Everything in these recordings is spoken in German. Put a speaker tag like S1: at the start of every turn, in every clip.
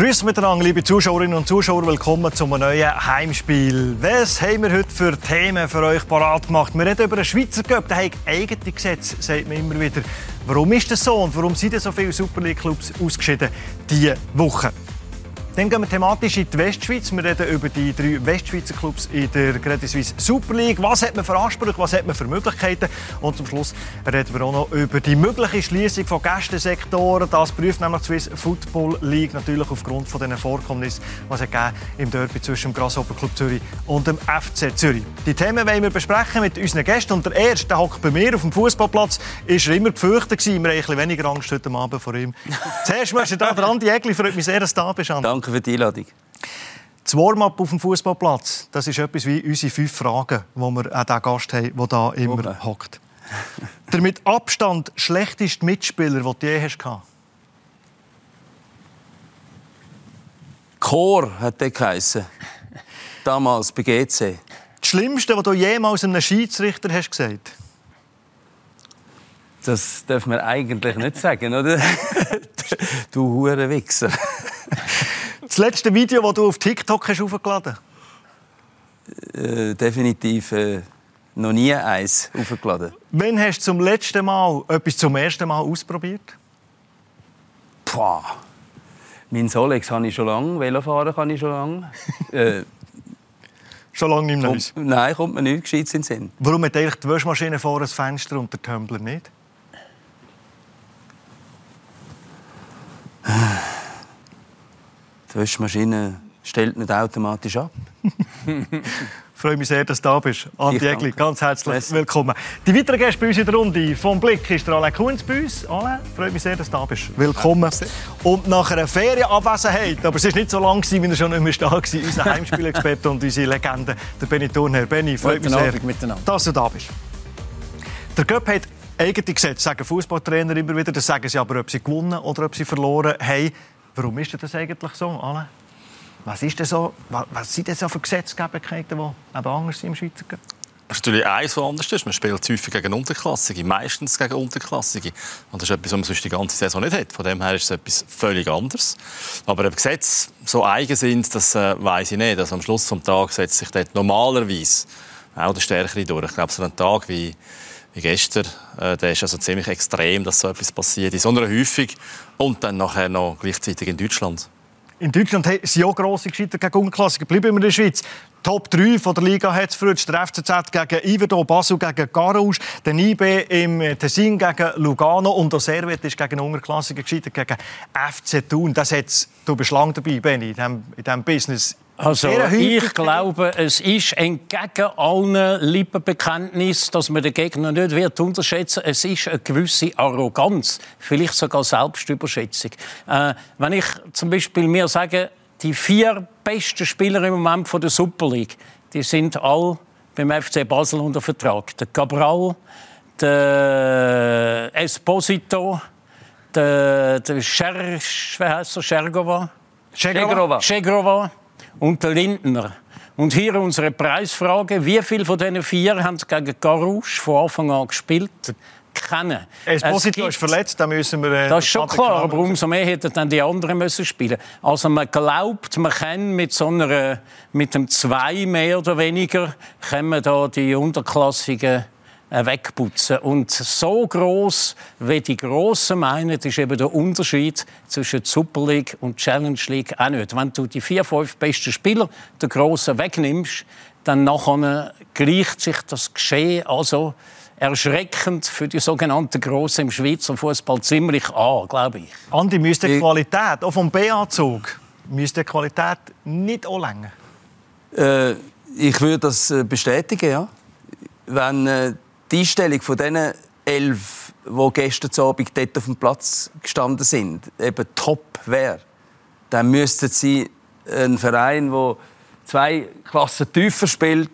S1: Grüß miteinander, liebe Zuschauerinnen und Zuschauer. Willkommen zu einem neuen Heimspiel. Was haben wir heute für Themen für euch parat gemacht? Wir reden über einen Schweizer Cup, der hat eigene Gesetze, sagt man immer wieder. Warum ist das so und warum sind so viele Super League-Clubs ausgeschieden diese Woche? Dann gehen wir thematisch in die Westschweiz. Wir reden über die drei Westschweizer Clubs in der Credit Suisse Super League. Was hat man für Ansprüche, was hat man für Möglichkeiten? Und zum Schluss reden wir auch noch über die mögliche Schließung von Gästensektoren. Das prüft nämlich die Swiss Football League natürlich aufgrund von den Vorkommnissen, was es im Derby zwischen dem Grasshopper Club Zürich und dem FC Zürich. Die Themen wollen wir besprechen mit unseren Gästen. Und der erste, der hockt bei mir auf dem Fußballplatz, ist er immer gefürchtet Wir haben ein bisschen weniger Angst heute Abend vor ihm. Zuerst möchte ich da Andi Egli, freut mich sehr, dass du da bist.
S2: Andi. Danke für die Einladung.
S1: Das Warm-up auf dem Fußballplatz, das ist etwas wie unsere fünf Fragen, die wir an den Gast haben, der da immer hockt. der mit Abstand schlechteste Mitspieler, den du je hast
S2: Chor hat der geheissen. Damals bei GC.
S1: Das Schlimmste, was du jemals einem Schiedsrichter hast gesagt
S2: Das darf man eigentlich nicht sagen, oder? du hure Wichser.
S1: Das letzte Video, das du auf TikTok hast hochgeladen
S2: äh, Definitiv äh, noch nie eins hochgeladen.
S1: Wann hast du zum letzten Mal etwas zum ersten Mal ausprobiert?
S2: Boah. Mein Solex habe ich schon lange, Velofahren kann ich schon lange. äh,
S1: schon lange nicht
S2: mehr? Nein, kommt mir nicht gescheit in den Sinn.
S1: Warum hat eigentlich die Waschmaschine vor das Fenster und der Tumbler nicht?
S2: Die Waschmaschine stellt nicht automatisch ab.
S1: Ich freue mich sehr, dass du da bist. Andi Egli, ganz herzlich Merci. willkommen. Die weiteren Gäste bei uns in der Runde vom Blick ist der Alain Kunz bei uns. Alain, freue mich sehr, dass du da bist. Willkommen. Und nach einer Ferienabwesenheit, aber es war nicht so lang, wie er schon nicht mehr da war, unser Heimspielexperte und unsere Legende, der Benny Thurnherr. Benny, freue mich sehr, dass du da bist. Der Göpp hat eigene Gesetze, sagen Fußballtrainer immer wieder. Das sagen sie aber, ob sie gewonnen oder ob sie verloren haben. Warum ist das eigentlich so, Alain? Was, ist denn so, was sind denn so für Gesetzgebungen, die eben anders sind im Schweizer Cup?
S3: Das ist natürlich eins, was anders ist. Man spielt häufig gegen Unterklassige, meistens gegen Unterklassige. Und das ist etwas, was man sonst die ganze Saison nicht hat. Von dem her ist es etwas völlig anderes. Aber ob Gesetze so eigen sind, das äh, weiß ich nicht. Also am Schluss des Tages setzt sich dort normalerweise auch der Stärkere durch. Ich glaube, so ein Tag wie, wie gestern, äh, ist also ziemlich extrem, dass so etwas passiert. In so einer Häufung. Und dann nachher noch gleichzeitig in Deutschland.
S1: In Deutschland sind auch grosse gescheitert gegen Unklassiker. Bleiben wir in der Schweiz. Top 3 von der Liga hat es früher. Der FCZ gegen Iverdo, Basel gegen Garouche, der IB im Tessin gegen Lugano und der Servet ist gegen Unterklassiker gescheitert gegen FC Thun. Das hat du bist lang dabei, Benni, in diesem Business.
S4: Also ich glaube, es ist entgegen allen Lippenbekenntnissen, dass man den Gegner nicht wird unterschätzen. Es ist eine gewisse Arroganz, vielleicht sogar Selbstüberschätzung. Äh, wenn ich zum Beispiel mir sage, die vier besten Spieler im Moment von der Super League, die sind alle beim FC Basel unter Vertrag. Der Cabral, der Esposito, der, der Scher, wie heißt er? Schergova. Schergova. Schergova und der Lindner. Und hier unsere Preisfrage. Wie viele von diesen vier haben gegen Garouche von Anfang an gespielt? Kennen.
S1: Esposito ist verletzt, da müssen wir...
S4: Äh, das ist schon klar, aber umso mehr hätten dann die anderen müssen spielen Also man glaubt, man kann mit so einer, mit dem Zwei mehr oder weniger, können wir da die unterklassigen wegputzen. Und so groß wie die Grossen meinen, ist eben der Unterschied zwischen Super League und Challenge League auch nicht. Wenn du die vier, fünf besten Spieler der Grossen wegnimmst, dann nachher gleicht sich das Geschehen also erschreckend für die sogenannten Grossen im Schweizer Fußball ziemlich an, glaube ich.
S1: Andi, müsste die Qualität, auch vom BA-Zug, müsste die Qualität nicht anlängen?
S2: Äh, ich würde das äh, bestätigen, ja. Wenn äh, die Einstellung von diesen elf, die gestern Abend dort auf dem Platz gestanden sind, eben top wäre, dann müssten sie einen Verein, der zwei Klassen tiefer spielt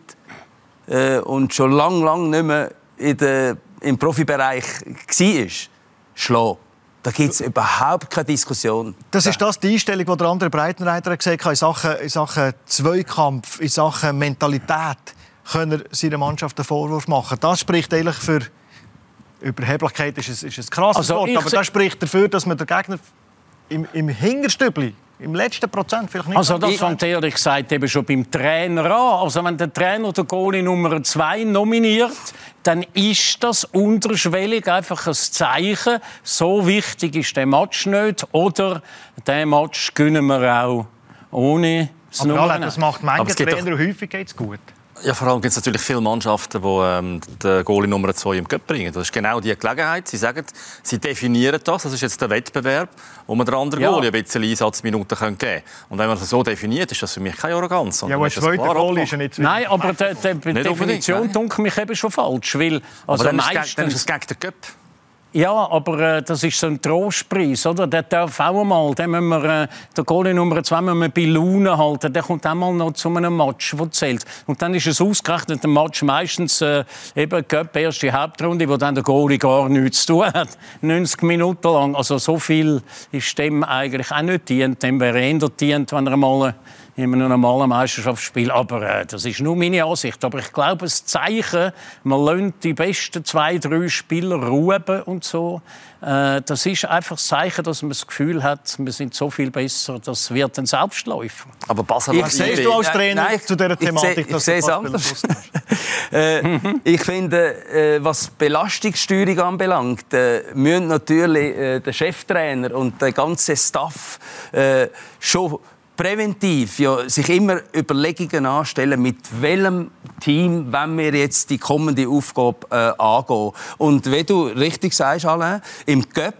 S2: äh, und schon lange, lange nicht mehr in der, im Profibereich war, schlagen. Da gibt es überhaupt keine Diskussion.
S1: Das ist das die Einstellung, die der andere Breitenreiter gesagt hat in Sachen, in Sachen Zweikampf, in Sachen Mentalität können seiner Mannschaft einen Vorwurf machen. Das spricht eigentlich für Überheblichkeit ist ein, ist ein krasses also Wort, aber das spricht dafür, dass man den Gegner im, im Hingerstübli Im letzten Prozent vielleicht nicht.
S4: Also das fängt ehrlich gesagt eben schon beim Trainer an. Also wenn der Trainer der Goalie Nummer 2 nominiert, dann ist das unterschwellig einfach ein Zeichen, so wichtig ist der Match nicht oder der Match gönnen wir auch ohne das
S1: Aber
S4: Nummer
S1: das macht manche Trainer häufig geht's gut.
S3: Ja, vor allem gibt es natürlich viele Mannschaften, die ähm, den Goalie Nummer 2 im Cup bringen. Das ist genau die Gelegenheit. Sie sagen, sie definieren das. Das ist jetzt der Wettbewerb, wo man der anderen
S4: Ja.
S3: Goalie ein bisschen Einsatzminuten geben kann. Und wenn man das so definiert, ist das für mich keine Arroganz.
S1: Ja, aber
S3: ist
S1: der
S3: das
S1: zweite
S3: klar
S1: Goal ist ja nicht
S4: Nein, aber die, Definition dunkelt mich eben schon falsch, weil
S3: Aber
S4: also
S3: dann, ist es, gegen- dann ist
S4: meistens
S3: es gegen den Cup.
S4: Ja, aber äh, das ist so ein Trostpreis, oder? Der darf auch einmal, den wir, äh, der Goalie Nummer 2 müssen wir bei Laune halten. Der kommt einmal noch zu einem Match, der zählt. Und dann ist es ausgerechnet ein Match meistens äh, eben Cup, erste Hauptrunde, wo dann der Goalie gar nichts zu tun hat. 90 Minuten lang. Also so viel ist dem eigentlich auch nicht dient. Dem wäre eher dient, wenn er mal äh, in einem normalen Meisterschaftsspiel. Aber äh, das ist nur meine Ansicht. Aber ich glaube, das Zeichen, man lernt die besten zwei, drei Spieler ruhen und so, äh, das ist einfach das Zeichen, dass man das Gefühl hat, wir sind so viel besser, das wird ein Selbstläufer.
S3: Aber Basel
S2: Ich sehe
S1: du als
S2: Nein,
S1: Trainer
S2: nein,
S1: zu dieser
S2: ich sehe-
S1: Thematik,
S2: ich
S1: dass
S2: sehe
S1: du
S2: anders. äh, ich finde, äh, was Belastungssteuerung anbelangt, äh, müssen natürlich äh, der Cheftrainer und der ganze Staff äh, schon präventiv ja, sich immer Überlegungen anstellen, mit welchem Team wenn wir jetzt die kommende Aufgabe äh, angehen. Und wie du richtig sagst, Alain, im Cup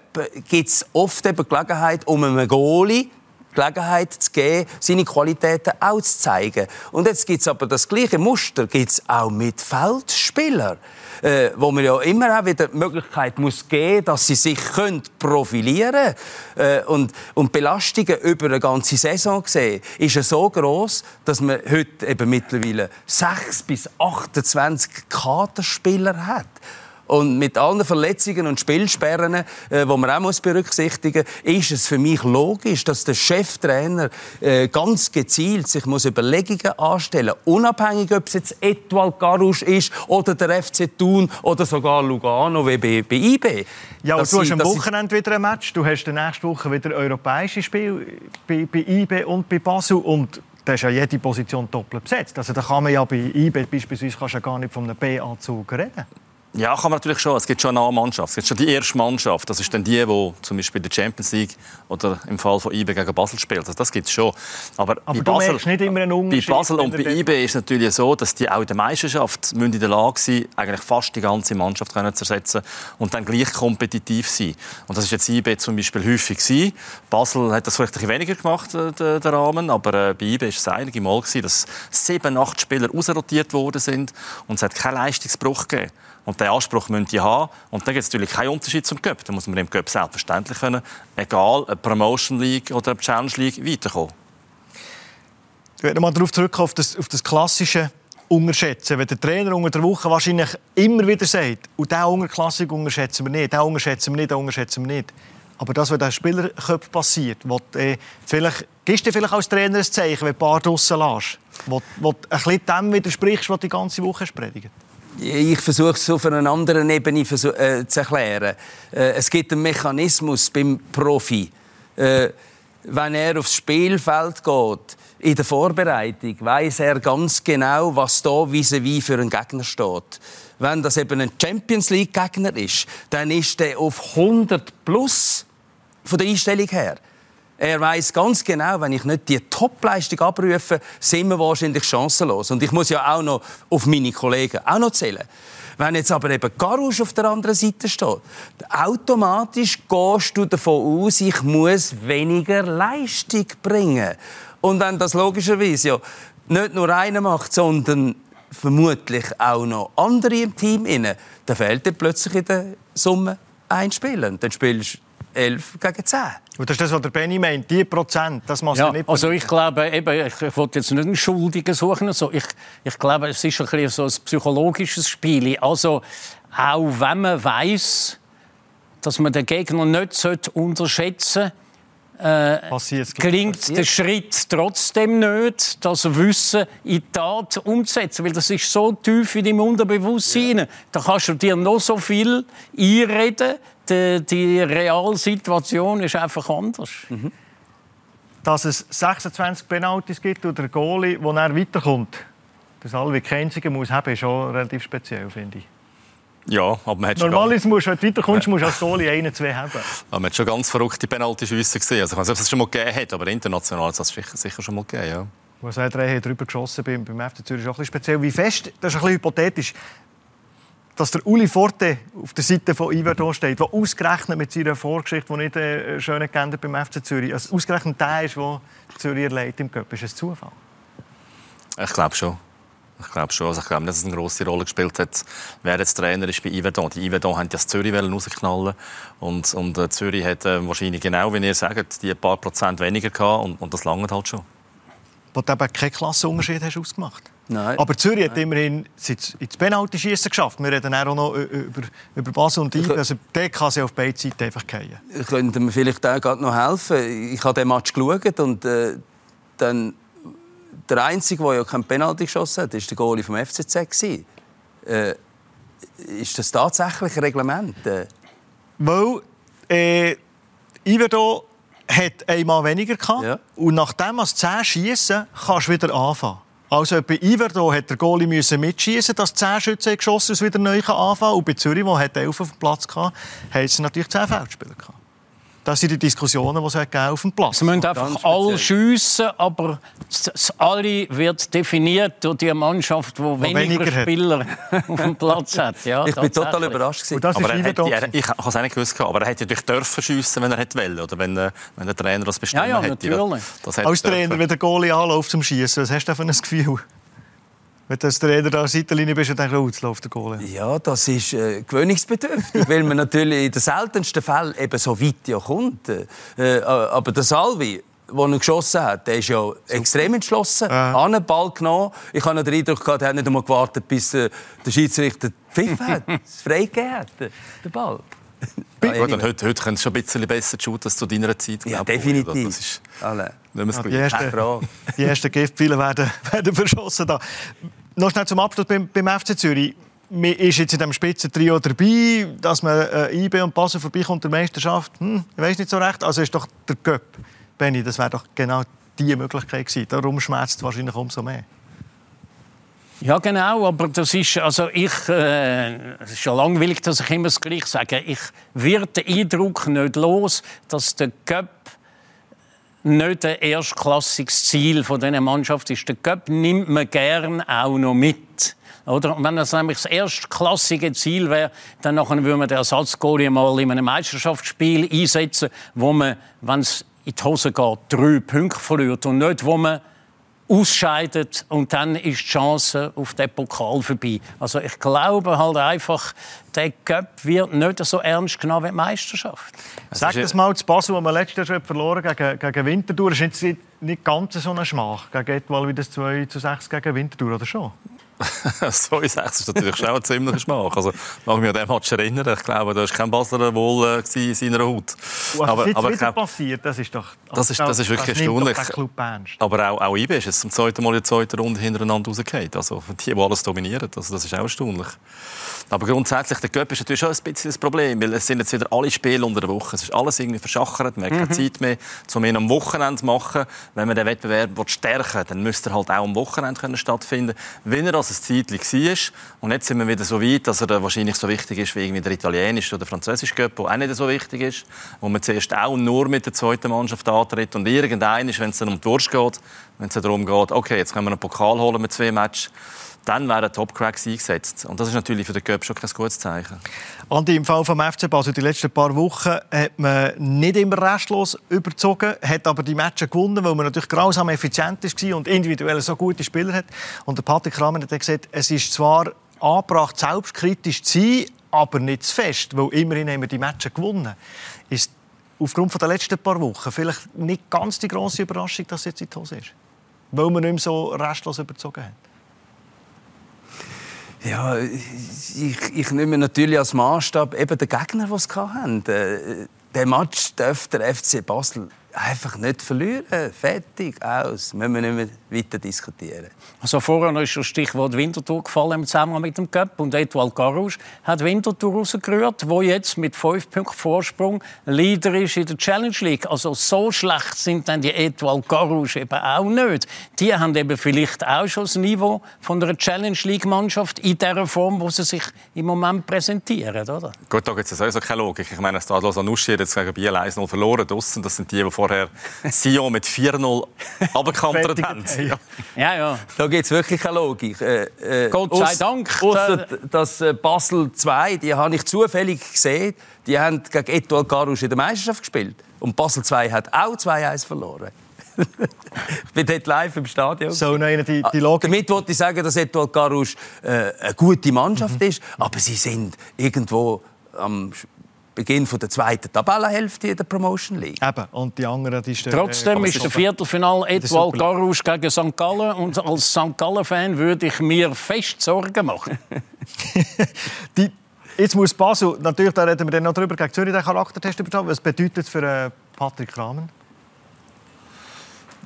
S2: gibt es oft eben Gelegenheit, um einen Goalie Gelegenheit zu geben, seine Qualitäten auch zu zeigen. Und jetzt gibt es aber das gleiche Muster gibt's auch mit Feldspielern. Äh, wo man ja immer auch wieder die Möglichkeit muss geben, dass sie sich können profilieren. Äh, und, und Belastungen über eine ganze Saison gesehen ist ja so groß, dass man heute eben mittlerweile 6 bis 28 Kaderspieler hat. Und mit allen Verletzungen und Spielsperren, äh, die man auch muss berücksichtigen muss, ist es für mich logisch, dass der Cheftrainer äh, ganz gezielt sich muss Überlegungen anstellen muss. Unabhängig, ob es jetzt Etoile Garouche ist oder der FC Thun oder sogar Lugano wie bei, bei IB.
S1: Ja, und du hast am Wochenende wieder ein Match. Du hast nächste Woche wieder europäische Spiel bei, bei IB und bei Basel. Und da ist ja jede Position doppelt besetzt. Also da kann man ja bei IB beispielsweise kannst ja gar nicht von einem B-Anzug reden.
S3: Ja, kann man natürlich schon. Es gibt schon eine A-Mannschaft. Es gibt schon die erste Mannschaft. Das ist dann die, die zum Beispiel in der Champions League oder im Fall von IB gegen Basel spielt. Also das gibt es schon. Aber,
S1: Aber
S3: bei
S1: du
S3: Basel,
S1: nicht immer einen
S3: bei. Basel und bei IB ist es natürlich so, dass die auch in der Meisterschaft in der Lage sein eigentlich fast die ganze Mannschaft können zu ersetzen und dann gleich kompetitiv sein. Und das ist jetzt IB zum Beispiel häufig gewesen. Basel hat das vielleicht ein bisschen weniger gemacht, äh, der, der Rahmen, aber äh, bei IB ist es einige Mal gewesen, dass sieben, acht Spieler ausrotiert worden sind und es hat keinen Leistungsbruch gegeben. Und diesen Anspruch müssen die haben. Und dann gibt es natürlich keinen Unterschied zum Cup. Da muss man im Cup selbstverständlich können, egal ob Promotion League oder ob Challenge League, weiterkommen.
S1: Ich werde mal darauf zurückkommen, auf das, auf das klassische Unterschätzen. Wenn der Trainer unter der Woche wahrscheinlich immer wieder sagt, und diesen Unterklassik unterschätzen wir nicht, diesen unterschätzen wir nicht, diesen unterschätzen wir nicht. Aber das, was in den Spielerköpfen passiert, wo, äh, vielleicht, gibst du vielleicht als Trainer ein Zeichen, wenn du ein paar draussen lässt, wo, wo ein bisschen dem widersprichst, was du die ganze Woche predigt?
S2: Ich versuche es auf einer anderen Ebene äh, zu erklären. Äh, es gibt einen Mechanismus beim Profi. Äh, wenn er aufs Spielfeld geht, in der Vorbereitung, weiß er ganz genau, was da vis-à-vis für einen Gegner steht. Wenn das eben ein Champions League Gegner ist, dann ist der auf 100 plus von der Einstellung her. Er weiß ganz genau, wenn ich nicht die Topleistung abrufe, sind wir wahrscheinlich chancenlos. Und ich muss ja auch noch auf meine Kollegen auch noch zählen. Wenn jetzt aber eben Garouche auf der anderen Seite steht, automatisch gehst du davon aus, ich muss weniger Leistung bringen. Und wenn das logischerweise ja nicht nur einer macht, sondern vermutlich auch noch andere im Team dann fehlt dir plötzlich in der Summe ein Spieler. Dann spielst 11 gegen 10.
S1: Und das ist das, was der Benny meint, die Prozent, das muss
S4: Ja,
S1: nicht
S4: also ich glaube, eben, ich, ich wollte jetzt nicht einen Schuldigen suchen. Also ich, ich glaube, es ist ein, bisschen so ein psychologisches Spiel. Also auch wenn man weiß, dass man den Gegner nicht sollte unterschätzen
S1: passiert.
S4: gelingt der Schritt trotzdem nicht, das Wissen in die Tat umzusetzen. Weil das ist so tief in deinem Unterbewusstsein. Ja. Da kannst du dir noch so viel einreden. Die, die Realsituation ist einfach anders.
S1: dass es 26 Penalties gibt und der Goalie, der dann weiterkommt, das alle wie einzige muss haben, ist schon relativ speziell, finde ich.
S3: Ja, aber man hat schon,
S1: Normalerweise musst du, wenn du weiterkommst, musst du als Goalie einen, zwei haben.
S3: aber man hat schon ganz verrückte Penalty-Schüsse gesehen. Also ich weiß nicht, ob es schon mal gegeben hat, aber international hat es das sicher, sicher schon mal gegeben. Ja.
S1: Was er drei drüber geschossen beim, beim FC Zürich ist auch ein bisschen speziell. Wie fest, das ist ein bisschen hypothetisch, dass der Uli Forte auf der Seite von Iverdon steht, der ausgerechnet mit seiner Vorgeschichte, die nicht äh, schön geändert beim FC Zürich, also ausgerechnet der ist, der Zürich erleidet im Cup. Ist das Zufall?
S3: Ich glaube schon. Ich glaube schon. Also ich glaube nicht, dass es eine grosse Rolle gespielt hat, wer jetzt Trainer ist bei Yvedon. Die Yvedon haben das Zürich rausknallen und, und äh, Zürich hat äh, wahrscheinlich genau, wie ihr sagt, die ein paar Prozent weniger gehabt und, und das langt halt schon.
S1: Wo du eben keinen Klassenunterschied hast ausgemacht.
S2: Nein.
S1: Aber Zürich hat immerhin ins Penalty-Schießen geschafft. Wir reden auch noch über, über Basel und Ibe. Also der kann sie auf beide Seiten einfach fallen.
S2: könnte mir vielleicht auch noch helfen. Ich habe den Match geschaut und äh, dann der einzige, der ja kein Penalty geschossen hat, ist der Goalie vom FCZ gewesen. Äh, ist das tatsächlich ein Reglement? Äh,
S1: Weil äh, Iverdon hat einmal weniger gehabt.
S2: Ja.
S1: Und nachdem du 10 schießen, kannst du wieder anfangen. Also bei Iverdon hat der Goalie müssen mitschießen, dass 10 Schützen geschossen es wieder neu anfangen kann. Und bei Zürich, wo hat 11 auf dem Platz hatte, haben sie natürlich 10 Feldspieler gehabt. Das sind die Diskussionen, die es auf dem Platz
S4: Es müssen einfach alle schiessen, aber das- alle wird definiert durch die Mannschaft, die weniger,
S1: weniger.
S4: Spieler auf dem Platz hat. Ja,
S2: ich bin total überrascht. gewesen.
S1: Und das
S3: Aber
S1: ist
S3: er hat, er, ich habe es auch nicht gewusst, aber er hätte natürlich dürfen schiessen, wenn er hätte wollen, oder wenn, äh, wenn der Trainer das bestimmt
S4: Ja, ja,
S3: hätte.
S4: natürlich.
S3: Das hätte
S1: Als
S3: er
S1: Trainer,
S3: dürfen.
S1: wenn der Goalie anläuft zum Schießen, was hast du für ein Gefühl? Wenn du als Trainer da an der Seitenlinie bist und denkst, oh, jetzt läuft der Goalie.
S2: Ja, das ist äh, gewöhnungsbedürftig, weil man natürlich in den seltensten Fällen eben so weit ja kommt. Äh, aber der Salvi, der ihn geschossen hat, der ist ja extrem entschlossen.
S1: Ja.
S2: An den Ball genommen. Ich habe den Eindruck gehabt, er hat nicht einmal gewartet, bis äh, der Schiedsrichter pfiff hat, es freigegeben hat, äh, der Ball. Ja,
S3: und heute, heute können sie schon ein bisschen besser shooten als zu deiner Zeit.
S2: Ja,
S3: glaub
S2: definitiv.
S3: Das ist
S2: Alle.
S3: nicht mehr das
S1: Ja, die ersten-. Die ersten Giftpfeile werden, werden verschossen. Da. Noch schnell zum Abschluss beim, beim FC Zürich. Man ist jetzt in diesem Spitzentrio dabei, dass man äh, IB und Basel vorbeikommt der Meisterschaft. Hm, ich weiß nicht so recht. Also ist doch der Göpp. Benny, das wäre doch genau die Möglichkeit gewesen. Darum schmerzt es wahrscheinlich umso mehr.
S4: Ja, genau, aber das ist, also ich, äh, es ist ja langweilig, dass ich immer das Gleiche sage. Ich werde den Eindruck nicht los, dass der Cup nicht ein erstklassiges Ziel von dieser Mannschaft ist. Der Cup nimmt man gern auch noch mit. Oder? Und wenn das nämlich das erstklassige Ziel wäre, dann nachher würde man den Ersatzgoalie mal in einem Meisterschaftsspiel einsetzen, wo man, wenn es in die Hose geht, drei Punkte verliert und nicht, wo man ausscheidet und dann ist die Chance auf den Pokal vorbei. Also ich glaube halt einfach, der Cup wird nicht so ernst genommen wie die Meisterschaft.
S1: Sag
S3: ist-
S1: das mal zu Basel, wo wir letztes Jahr schon verloren gegen, gegen Winterthur. Das ist jetzt nicht ganz so ein Schmach. Gegen Etwal wie das 2 zu 6 gegen Winterthur, oder schon?
S3: so ist es natürlich schon ein ziemlicher Schmach. Also, mag mich an diesen Match erinnern. Ich glaube, da war kein Basler wohl äh, in seiner Haut.
S1: Was
S3: aber,
S1: jetzt
S3: aber ich
S1: wieder
S3: glaube,
S1: passiert, das ist doch...
S3: Das ist- das ist wirklich erstaunlich.
S1: den
S3: aber auch, auch IB ist jetzt zum zweiten Mal in der zweiten Runde hintereinander rausgefallen. Also die, die alles dominieren. Also das ist auch erstaunlich. Aber grundsätzlich, der Göpp ist natürlich schon ein bisschen das Problem, weil es sind jetzt wieder alle Spiele unter der Woche. Es ist alles irgendwie verschachert, man hat keine Zeit mehr, um ihn am Wochenende zu machen. Wenn man den Wettbewerb stärken will, dann müsste er halt auch am Wochenende können stattfinden wenn er das ein Zeitchen war. Und jetzt sind wir wieder so weit, dass er wahrscheinlich so wichtig ist wie irgendwie der italienische oder der französische Göpp, der auch nicht so wichtig ist, wo man zuerst auch nur mit der zweiten Mannschaft antritt und irgendein ist, wenn es dann um die Wurst geht, wenn es darum geht, okay, jetzt können wir einen Pokal holen mit zwei Matches, dann werden Top-Cracks eingesetzt. Und das ist natürlich für den Göpp schon kein gutes Zeichen.
S1: Andi, im Fall vom FC Basel, die letzten paar Wochen hat man nicht immer restlos überzogen, hat aber die Matches gewonnen, weil man natürlich grausam effizient war und individuell so gute Spieler hat. Und der Patrick Kramer hat gesagt, es ist zwar angebracht, selbstkritisch zu sein, aber nicht zu fest, weil immerhin haben wir die Matches gewonnen. Ist aufgrund der letzten paar Wochen vielleicht nicht ganz die grosse Überraschung, dass jetzt in die Hose ist? Weil man nicht mehr so restlos überzogen hat.
S2: Ja, ich, ich nehme natürlich als Maßstab eben den Gegner, den sie hatten. Den Match darf der FC Basel einfach nicht verlieren. Fertig, aus. Müssen wir nicht mehr weiter diskutieren.
S4: Also vorher ist das Stichwort Winterthur gefallen im Zusammenhang mit dem Cup und Edouard Garouche hat Winterthur rausgerührt, wo jetzt mit fünf Punkten Vorsprung Leader ist in der Challenge League. Also so schlecht sind dann die Edouard Garouche eben auch nicht. Die haben eben vielleicht auch schon das Niveau von der Challenge League Mannschaft in der Form, wo sie sich im Moment präsentieren, oder?
S3: Gut, da gibt es also keine Logik. Ich meine, Stadlos Anuschi hat jetzt gegen Biel 1-0 verloren draussen. Das sind die, die vorher Sion mit 4-0 abgekantert haben.
S4: Ja. ja, ja.
S2: Da gibt es wirklich keine Logik. Äh,
S4: äh, Gott sei aus, Dank.
S2: Ausser, dass äh, Basel 2, die habe ich zufällig gesehen, die haben gegen Etoile Garouche in der Meisterschaft gespielt. Und Basel 2 hat auch 2-1 verloren. ich bin dort live im Stadion.
S1: So, nein, die, die Logik.
S2: Damit wollte ich sagen, dass Etoile Garouche äh, eine gute Mannschaft mhm. ist, aber sie sind irgendwo am Beginn von der zweiten Tabellenhälfte in der Promotion League.
S1: Eben, und die anderen, die
S4: stehen, Trotzdem äh, ist der Viertelfinal Edouard Garouche gegen St. Gallen und als St. Gallen-Fan würde ich mir fest Sorgen machen.
S1: die, jetzt muss Basel, natürlich, da reden wir dann noch drüber, gegen Zürich den Charaktertest übertragen. Was bedeutet es für äh, Patrick Rahmen?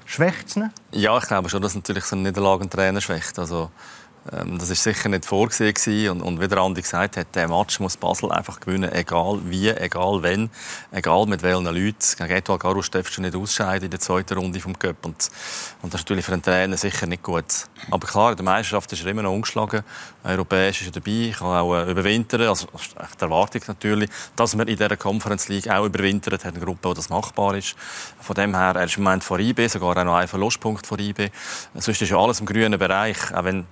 S1: Schwächt es
S3: Ja, ich glaube schon, dass natürlich so eine Niederlage einen Trainer schwächt. Also, das ist sicher nicht vorgesehen und, und wie der Andi gesagt hat, der Match muss Basel einfach gewinnen, egal wie, egal wenn, egal mit welchen Leuten. Gegen Etoile Garus darfst du nicht ausscheiden in der zweiten Runde vom Cup und, und das ist natürlich für einen Trainer sicher nicht gut. Aber klar, in der Meisterschaft ist er immer noch umgeschlagen, europäisch ist er dabei, ich kann auch äh, überwintern, also das die Erwartung natürlich, dass man in dieser Conference League auch überwintert, hat eine Gruppe, wo das machbar ist. Von dem her, er ist im Moment vor IB, sogar auch noch ein Verlustpunkt vor IB. Sonst ist ja alles im grünen Bereich, auch wenn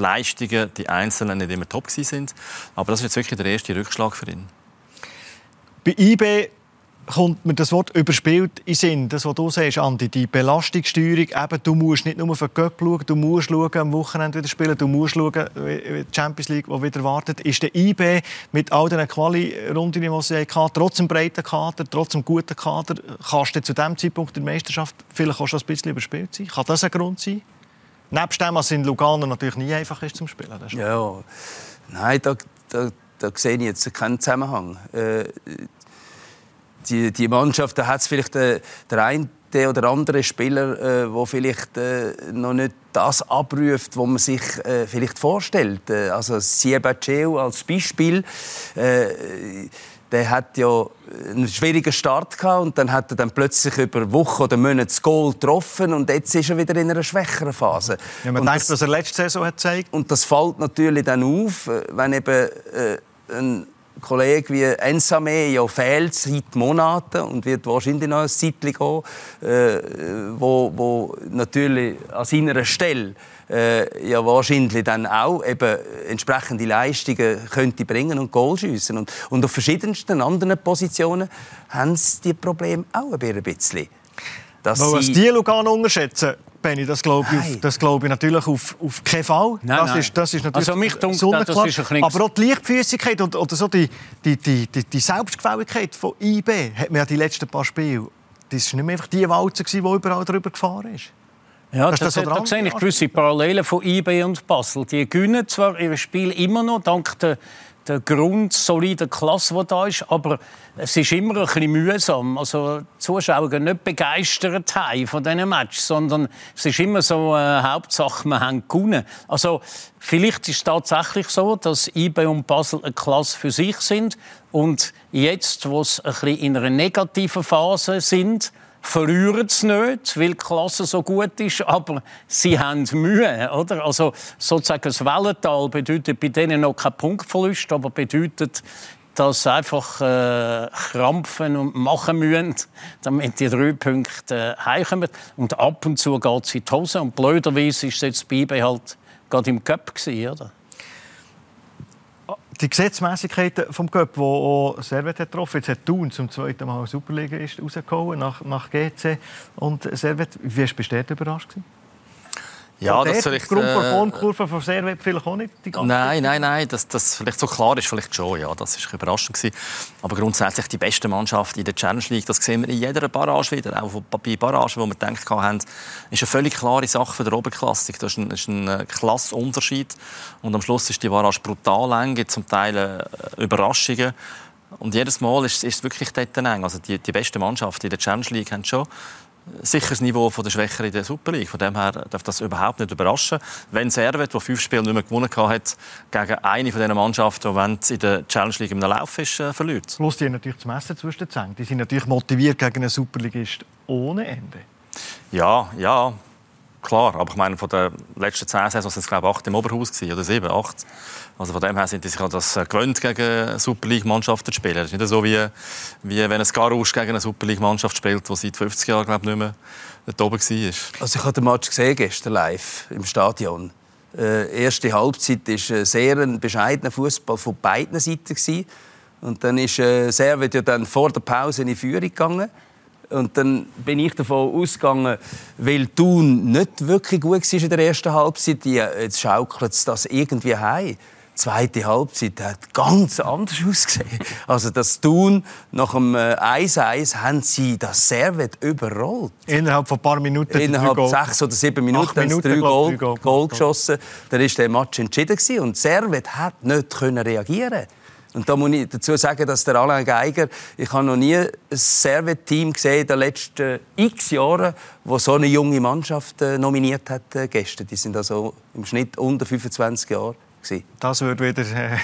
S3: die Leistungen, die Einzelnen nicht immer top sind. Aber das ist jetzt wirklich der erste Rückschlag für ihn.
S1: Bei IB kommt mir das Wort überspielt in Sinn. Das, was du sagst, Andi, die Belastungssteuerung. Eben, du musst nicht nur für den Cup schauen, du musst schauen, am Wochenende wieder spielen, du musst schauen, wie die Champions League, die wieder wartet. Ist der IB mit all den Quali-Runden, die sie hatten, trotz dem breiten Kader, trotz dem guten Kader, kannst du zu diesem Zeitpunkt der Meisterschaft vielleicht auch schon ein bisschen überspielt sein? Kann das ein Grund sein? Nebst dem, was in Lugano natürlich nie einfach ist zum Spielen.
S2: ja, nein, da, da, da sehe ich jetzt keinen Zusammenhang. Äh, die, die Mannschaft, da hat es vielleicht äh, der eine oder andere Spieler, äh, wo vielleicht äh, noch nicht das abruft, was man sich äh, vielleicht vorstellt. Äh, also Siebacheu als Beispiel. Äh, der hat ja einen schwierigen Start gehabt und dann hat er dann plötzlich über Wochen oder Monate das Goal getroffen und jetzt ist er wieder in einer schwächeren Phase.
S1: Ja, man und denkt, das, was er letzte Saison hat gezeigt.
S2: Und das fällt natürlich dann auf, äh, wenn eben äh, ein Kollege wie Ensame ja fehlt seit Monaten und wird wahrscheinlich noch ein Zeitchen gehen, äh, wo, wo natürlich an seiner Stelle äh, ja wahrscheinlich dann auch eben entsprechende Leistungen könnte bringen und Goal schiessen. Und, und auf verschiedensten anderen Positionen haben sie die Probleme auch ein bisschen.
S1: Dass was die Lugano unterschätzen, Benny, das glaube ich, das glaube ich natürlich auf, auf keinen Fall.
S4: Nein,
S1: das,
S4: nein.
S1: Ist, das ist natürlich
S4: also mich das ist ein
S1: Aber auch die Leichtfüßigkeit und, oder so die, die, die, die, die Selbstgefälligkeit von IB hat man ja die letzten paar Spiele. Das war nicht mehr einfach die Walze, die überall drüber gefahren ist.
S4: Ja, das, das, das, da sehe ich gewisse Parallelen von IB und Basel. Die gewinnen zwar ihr Spiel immer noch, dank der, der grundsoliden Klasse, die da ist, aber es ist immer ein bisschen mühsam. Also, die Zuschauer gehen nicht begeistert heim von diesen Match, sondern es ist immer so äh, Hauptsache, wir haben gewonnen. Also, vielleicht ist es tatsächlich so, dass IB und Basel eine Klasse für sich sind und jetzt, wo sie ein bisschen in einer negativen Phase sind, verlieren es nicht, weil die Klasse so gut ist, aber sie haben Mühe. Oder? Also sozusagen das Wellental bedeutet bei denen noch kein Punktverlust, aber bedeutet, dass sie einfach äh, krampfen und machen müssen, damit die drei Punkte äh, heimkommen. Und ab und zu geht es in die Hose. Und blöderweise es jetzt bei halt gerade im Cup. Oder?
S1: Die Gesetzmäßigkeiten vom Cup, die auch Servet hat getroffen Jetzt hat Thun zum zweiten Mal Superliga rausgehauen, nach, nach GC und Servet. Wie hast du überrascht? Gewesen?
S3: Ja, das vielleicht...
S1: Aufgrund äh, der Formkurve von Servet vielleicht auch nicht die
S3: ganze Nein, nein, nein, dass das vielleicht so klar ist, vielleicht schon, ja, das war überraschend gewesen. Aber grundsätzlich die beste Mannschaft in der Challenge League, das sehen wir in jeder Barrage wieder, auch bei Barragen, wo wir gedacht haben, ist eine völlig klare Sache für die Oberklassik. Das ist ein, ist ein äh, Klassenunterschied und am Schluss ist die Barrage brutal eng, gibt zum Teil äh, Überraschungen. Und jedes Mal ist, ist es wirklich dort eng. Also die, die besten Mannschaften in der Challenge League haben schon sicher das Niveau von der Schwächer in der Super League. Von dem her darf das überhaupt nicht überraschen. Wenn Servet, der fünf Spiele nicht mehr gewonnen hat, gegen eine von diesen Mannschaften, die in der Challenge League im Lauf ist, äh, verliert.
S1: Plus die haben natürlich das Messer zwischen den Zähnen. Die sind natürlich motiviert gegen einen Superligist ohne Ende.
S3: Ja, ja. Klar, aber ich meine, von den letzten zehn Saisons sind es glaube ich acht im Oberhaus gewesen, oder sieben, acht. Also von dem her sind die sich das äh, gewöhnt, gegen Super League-Mannschaften zu spielen. Es ist nicht so, wie, wie wenn ein Garouche gegen eine Super League-Mannschaft spielt, die seit 50 Jahren glaube ich, nicht mehr dort oben war.
S2: Also ich habe den Match gesehen gestern live im Stadion. Äh, erste Halbzeit war ein sehr bescheidener Fußball von beiden Seiten gewesen. und dann ist äh, Servet ja dann vor der Pause in die Führung gegangen. Und dann bin ich davon ausgegangen, weil Thun nicht wirklich gut war in der ersten Halbzeit, jetzt schaukelt es das irgendwie heim zweite Halbzeit hat ganz anders ausgesehen. Also das Tun nach dem 1-1 äh, haben sie das Servet überrollt.
S1: Innerhalb von ein paar Minuten.
S2: Innerhalb sechs oder sieben Minuten, haben sie drei Goal, Goal, Goal geschossen. Dann war der Match entschieden und Servet hat nicht reagieren. Und da muss ich dazu sagen, dass der Alain Geiger, ich habe noch nie ein Servet-Team gesehen in den letzten x Jahren, wo so eine junge Mannschaft äh, nominiert hat äh, gestern. Die sind also im Schnitt unter 25 Jahre.
S1: Das würde wieder äh,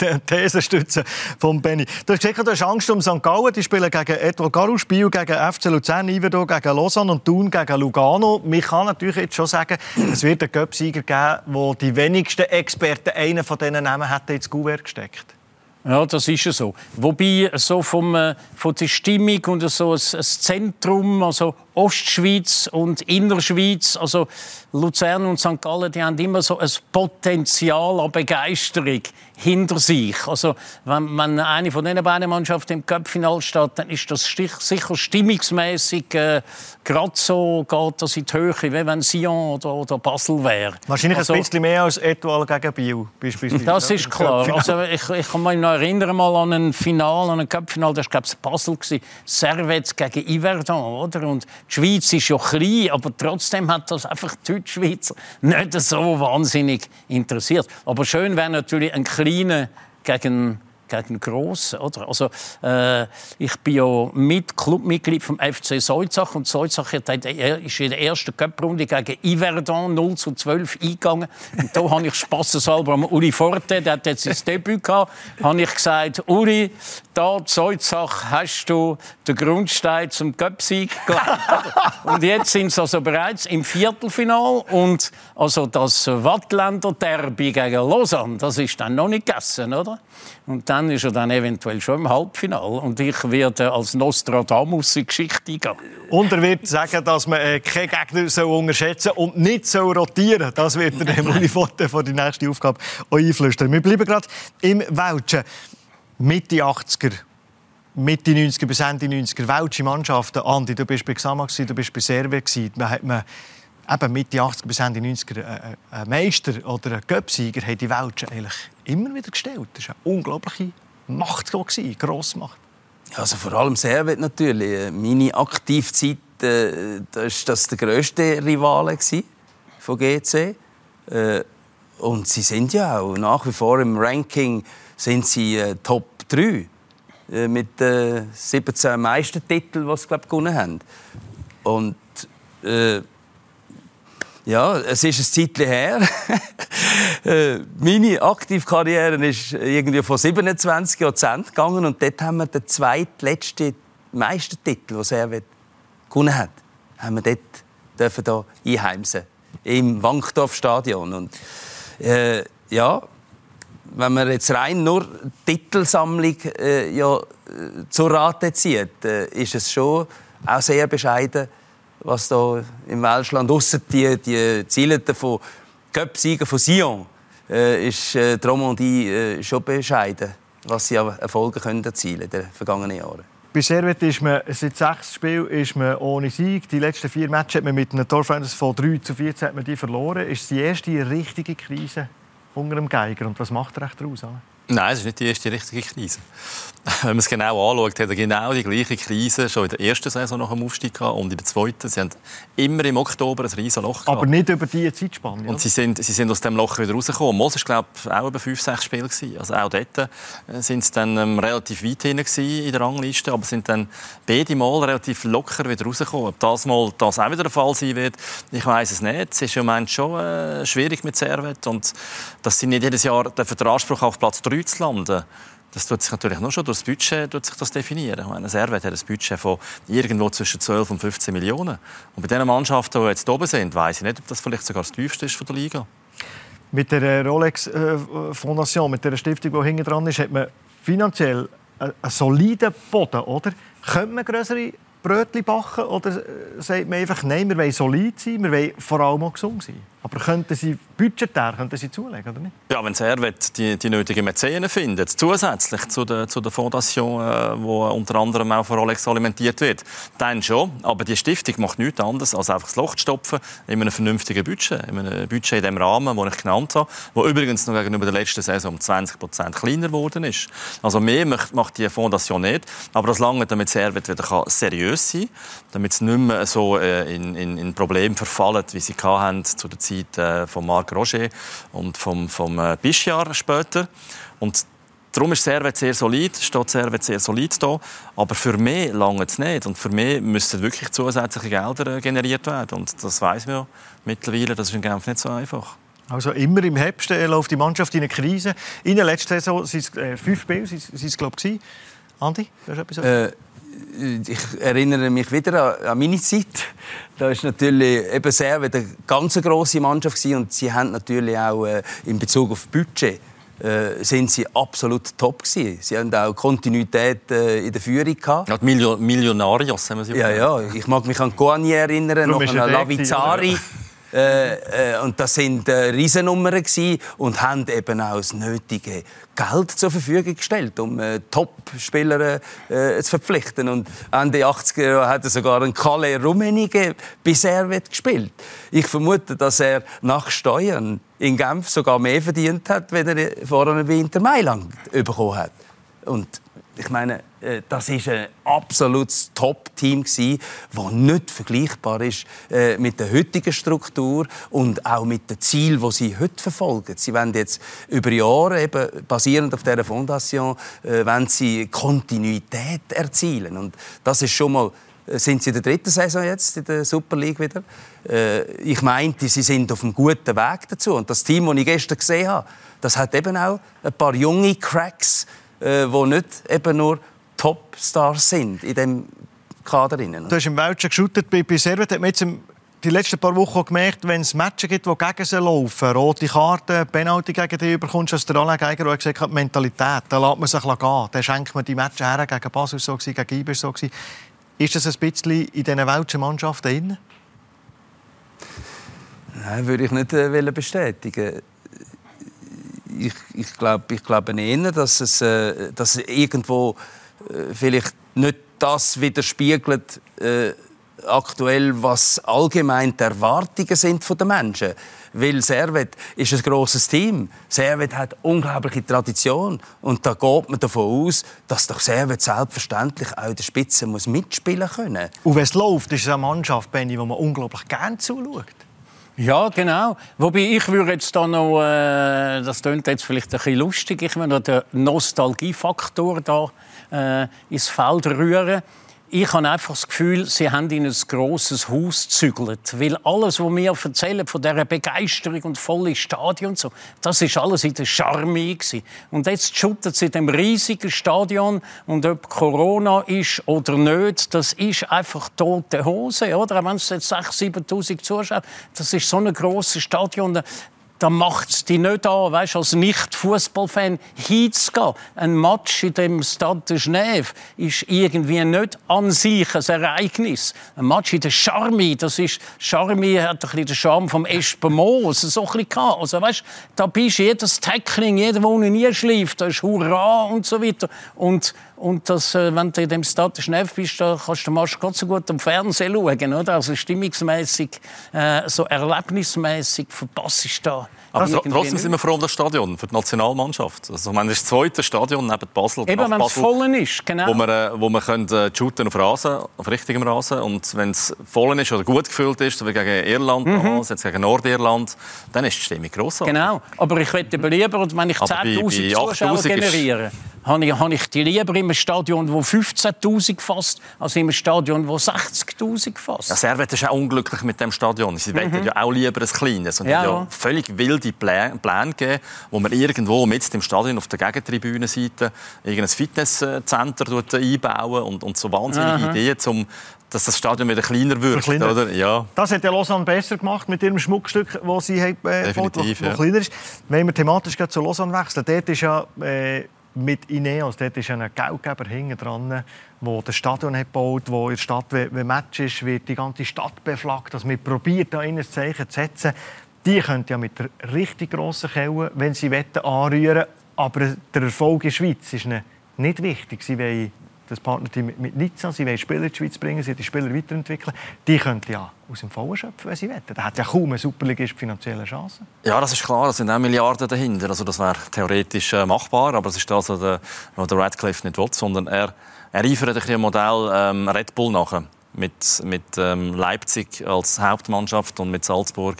S1: die These stützen von Benny. Du hast gesagt, du hast Angst um St. Gallen. Die spielen gegen Edouard Garou, Spiel gegen FC Luzern, Iverdo gegen Lausanne und Thun gegen Lugano. Man kann natürlich jetzt schon sagen, es wird einen Göpsieger geben, wo die wenigsten Experten einen von diesen Namen hätten ins Kuvert gesteckt.
S4: Ja, das ist ja so. Wobei so vom, äh, von der Stimmung und so ein, ein Zentrum, also Ostschweiz und Innerschweiz, also Luzern und St. Gallen, die haben immer so ein Potenzial an Begeisterung hinter sich. Also wenn, wenn eine von diesen beiden Mannschaften im Cup-Final steht, dann ist das sicher stimmungsmäßig äh, gerade so geht das in die Höhe, wie wenn Sion oder, oder Basel wäre.
S1: Wahrscheinlich also, ein bisschen mehr als Etoile gegen Biel beispielsweise.
S4: Das ist klar. Also ich, ich kann mich noch erinnern mal an ein Final, an ein Cup-Final, das war glaube ich Basel Servette gegen Yverdon, oder? Und die Schweiz ist ja klein, aber trotzdem hat das einfach die Deutschschweizer nicht so wahnsinnig interessiert. Aber schön wäre natürlich ein kleiner gegen gegen Grossen, oder? Also, äh, ich bin ja mit Clubmitglied vom FC Solzach und Solzach ist in der ersten Cup-Runde gegen Yverdon 0 zu 12 eingegangen. Und da habe ich spaßeshalber am Uli Forte, der hat jetzt sein Debüt gehabt, habe ich gesagt, Uli, da Solzach hast du den Grundstein zum Cup-Sieg und jetzt sind sie also bereits im Viertelfinal und also das Wattländer Derby gegen Lausanne, das ist dann noch nicht gegessen, oder? Und dann ist er dann eventuell schon im Halbfinale. Und ich werde als Nostradamus in die Geschichte eingehen.
S1: Und er wird sagen, dass man äh, keine Gegner soll unterschätzen und nicht so rotieren Das wird er dem Unifote für die nächste Aufgabe einflüstern. Wir bleiben gerade im Welschen. Mitte 80er, Mitte 90er bis Ende 90er, welche Mannschaften. Andi, du bist bei Xama, du bist bei Serve. Man hat man eben Mitte 80er bis Ende 90er äh, äh, ein Meister oder ein Göpsieger haben die Welschen eigentlich immer wieder gestellt. Das war eine unglaubliche Macht, Grossmacht.
S2: Also vor allem Servet natürlich. Äh, meine Aktivzeit äh, das war der grösste Rivale von GC. Äh, und sie sind ja auch nach wie vor im Ranking sind sie äh, Top 3 äh, mit äh, 17 Meistertiteln, die sie glaub, gewonnen haben. Und äh, ja, es ist ein Zeitchen her. Äh, meine Aktivkarriere ist irgendwie von 27 Jahren gegangen und dort haben wir den zweitletzten Meistertitel, den Servet gewonnen hat, haben wir dort dürfen da einheimsen im Wankdorf-Stadion. Und äh, ja, wenn man jetzt rein nur Titelsammlung äh, ja, zur Rate zieht, äh, ist es schon auch sehr bescheiden, was da im Welschland außer die, die Ziele von Cup-Sieger von Sion äh, ist äh, Romandie äh, schon bescheiden, was sie Erfolge können erzielen in den vergangenen Jahren.
S1: Bei Servet ist man seit sechs Spielen ist man ohne Sieg. Die letzten vier Matches hat man mit einem Torverhältnis von 3 zu 14 hat man die verloren. Ist die erste richtige Krise unter dem Geiger? Und was macht er daraus?
S3: Nein, es ist nicht die erste richtige Krise. Wenn man es genau anschaut, hat er genau die gleiche Krise schon in der ersten Saison nach dem Aufstieg gehabt und in der zweiten. Sie haben immer im Oktober ein riesen Loch gehabt.
S1: Aber nicht über diese Zeitspanne.
S3: Und sie sind, sie sind aus dem Loch wieder rausgekommen. Moos war, glaube ich, auch über fünf, sechs Spiele. Gewesen. Also auch dort äh, sind sie dann ähm, relativ weit hinten in der Rangliste, aber sind dann beide Mal relativ locker wieder rausgekommen. Ob das mal das auch wieder der Fall sein wird, ich weiß es nicht. Es ist im Moment schon äh, schwierig mit Servet und dass sie nicht jedes Jahr den Anspruch auf Platz 3 zu landen das tut sich natürlich nur schon durch das Budget tut sich das definieren. Ich meine, Servet hat ein Budget von irgendwo zwischen 12 und 15 Millionen. Und bei den Mannschaften, die jetzt oben sind, weiß ich nicht, ob das vielleicht sogar das tiefste ist von der Liga.
S1: Mit der Rolex äh, Fondation, mit der Stiftung, die hinten dran ist, hat man finanziell einen soliden Boden, oder? Könnte man größere Brötchen backen oder äh, sagt man einfach, nein, wir wollen solid sein, wir wollen vor allem auch gesund sein? Aber könnten Sie budgetär könnten Sie zulegen, oder nicht?
S3: Ja, wenn er die, die nötigen Mäzenen findet, zusätzlich zu der, zu der Fondation, äh, unter anderem auch von Rolex alimentiert wird, dann schon. Aber die Stiftung macht nichts anderes, als einfach das Loch zu stopfen in einem vernünftigen Budget. In einem Budget in dem Rahmen, den ich genannt habe, wo übrigens noch gegenüber der letzten Saison um 20 Prozent kleiner geworden ist. Also mehr macht die Fondation nicht. Aber das lange, damit Servet wieder seriös sein kann, damit es nicht mehr so äh, in, in, in Probleme verfallen, wie sie hatten zu der Zeit Zeit äh, von Marc Roger und vom, vom äh, Bischjar später. Und Darum ist Servet sehr solid, steht Servet sehr solid da. Aber für mich lange es nicht. Und für mich müssten wirklich zusätzliche Gelder äh, generiert werden. Und das weiß man ja mittlerweile, das ist in Genf nicht so einfach.
S1: Also immer im Herbst äh, läuft die Mannschaft in eine Krise. In der letzten Saison waren es äh, fünf Spiele, sind es, glaube ich. Andi,
S2: du hast etwas äh, ich erinnere mich wieder an, an meine Zeit. Da ist natürlich eben sehr eine ganz große Mannschaft gewesen und sie haben natürlich auch äh, in Bezug auf Budget äh, sind sie absolut top gewesen. Sie haben auch Kontinuität äh, in der Führung gehabt.
S3: Ja, Million Millionarios haben wir sie
S2: Ja, ja. Ich mag mich an Guani erinnern, noch an Lavizari. Äh, äh, und das sind äh, Riesennummern und haben eben auch das nötige Geld zur Verfügung gestellt, um äh, Top-Spieler äh, zu verpflichten. Und Ende 80er Jahre hat er sogar einen Kalle Rummenigge Servet gespielt. Ich vermute, dass er nach Steuern in Genf sogar mehr verdient hat, wenn er vorher bei Inter Mailand bekommen hat. Und ich meine, äh, das ist ein absolutes Top-Team das nicht vergleichbar ist äh, mit der heutigen Struktur und auch mit den Zielen, die sie heute verfolgen. Sie wollen jetzt über Jahre, eben basierend auf dieser Fondation, äh, wollen sie Kontinuität erzielen. Und das ist schon mal sind sie in der dritten Saison jetzt in der Super League wieder. ich meinte, sie sind auf einem guten Weg dazu. Und das Team, das ich gestern gesehen habe, das hat eben auch ein paar junge Cracks, äh, die nicht eben nur Topstars sind in dem Kader.
S1: Du hast im Welschen geschootet. Bei, bei Servet hat man jetzt die letzten paar Wochen gemerkt, wenn es Matches gibt, die gegen sie laufen, rote Karten, Penalty gegen dich überkommst, dass der Alain Geiger hat gesagt hat, Mentalität, da lässt man sich gehen. Dann schenkt man die Matches her, gegen Basel so, gegen Iber so. Ist das ein bisschen in diesen welschen Mannschaften drin?
S2: Nein, würde ich nicht äh, bestätigen ich, ich glaube ich glaub eher, dass es, äh, dass irgendwo äh, vielleicht nicht das widerspiegelt, äh, aktuell, was allgemein die Erwartungen sind von den Menschen. Weil Servet ist ein grosses Team. Servet hat unglaubliche Tradition. Und da geht man davon aus, dass doch Servet selbstverständlich auch in der Spitze muss mitspielen können.
S1: Und wenn es läuft, ist es eine Mannschaft, Benny, die man unglaublich gerne zuschaut.
S4: Ja, genau. Wobei ich würde jetzt da noch, äh, das klingt jetzt vielleicht ein bisschen lustig, ich würde den Nostalgiefaktor da äh, ins Feld rühren ich habe einfach das Gefühl, sie haben in ein grosses Haus gezügelt. Weil alles, was wir erzählen von dieser Begeisterung und volle Stadion und so, das ist alles in der Charme. Und jetzt schüttet sie in dem riesigen Stadion und ob Corona ist oder nicht, das ist einfach tote Hose. Oder? Wenn es jetzt 6.000, 7.000 Zuschauer das ist so ein grosses Stadion, dann macht es dich nicht an, weißt, als Nicht-Fußballfan hinzugehen. Ein Match in dem Stade de Genève ist irgendwie nicht an sich ein Ereignis. Ein Match in der Charmy, das ist, Charmy hat ein bisschen den Charme vom Espenmoos, so ein bisschen gehabt. Also, weißt, da bist jedes Tackling, jeder, der nie schläft, da ist Hurra und so weiter. Und und das, äh, wenn du in dem Stade Schneef bist, da kannst du Marsch ganz so gut am Fernsehen schauen. Oder? Also stimmungsmäßig, äh, so erlebnismäßig verpasst du da
S3: Aber trotzdem sind wir froh um das Stadion für die Nationalmannschaft. Also, ich meine, das ist das zweite Stadion neben Basel.
S4: Eben, wenn es voll ist, genau.
S3: Wo man, äh, wo man können, äh, shooten auf Rasen, auf richtigem Rasen. Und wenn es voll ist oder gut gefüllt ist, so wie gegen Irland, mhm. jetzt gegen Nordirland, dann ist die Stimmung gross.
S4: Genau, aber ich möchte lieber, wenn ich 10'000 Zuschauer generiere, habe ich, habe ich die lieber in einem Stadion, das 15'000 fasst, als in einem Stadion, das 60'000 fasst.
S3: Ja, Servet ist auch unglücklich mit dem Stadion. Sie mhm. ja auch lieber ein kleines. Und ja, ja völlig wilde Pläne gegeben, wo man irgendwo mit dem Stadion auf der Gegentribünenseite irgendein Fitnesscenter einbauen und, und so wahnsinnige Aha. Ideen, um dass das Stadion wieder kleiner wird. Oder?
S1: Ja. Das hat ja Lausanne besser gemacht mit ihrem Schmuckstück, das sie äh, Definitiv, ja. kleiner ist. Wenn wir thematisch zu Lausanne wechseln, dort ist ja äh, mit Ineos, dort ist ein Geldgeber hinten dran, der das Stadion hat gebaut wo in der Stadt, wenn Match ist, wird die ganze Stadt beflaggt, dass man probiert, da ein Zeichen zu setzen. Die können ja mit der richtig grossen Kelle, wenn sie wetten, anrühren. Aber der Erfolg in der Schweiz ist ihnen nicht wichtig. Sie wollen das Partnerteam mit, Nizza, sie wollen Spieler in die Schweiz bringen, sie die Spieler weiterentwickeln. Die können ja aus dem Vollen schöpfen, wenn sie wollen. Da hat ja kaum ein Superligist finanzielle Chancen.
S3: Ja, das ist klar. Da sind auch Milliarden dahinter. Also das wäre theoretisch äh, machbar, aber das ist das, was der, Radcliffe nicht will, sondern er, er eifert ein Modell ähm, Red Bull nachher mit, mit ähm, Leipzig als Hauptmannschaft und mit Salzburg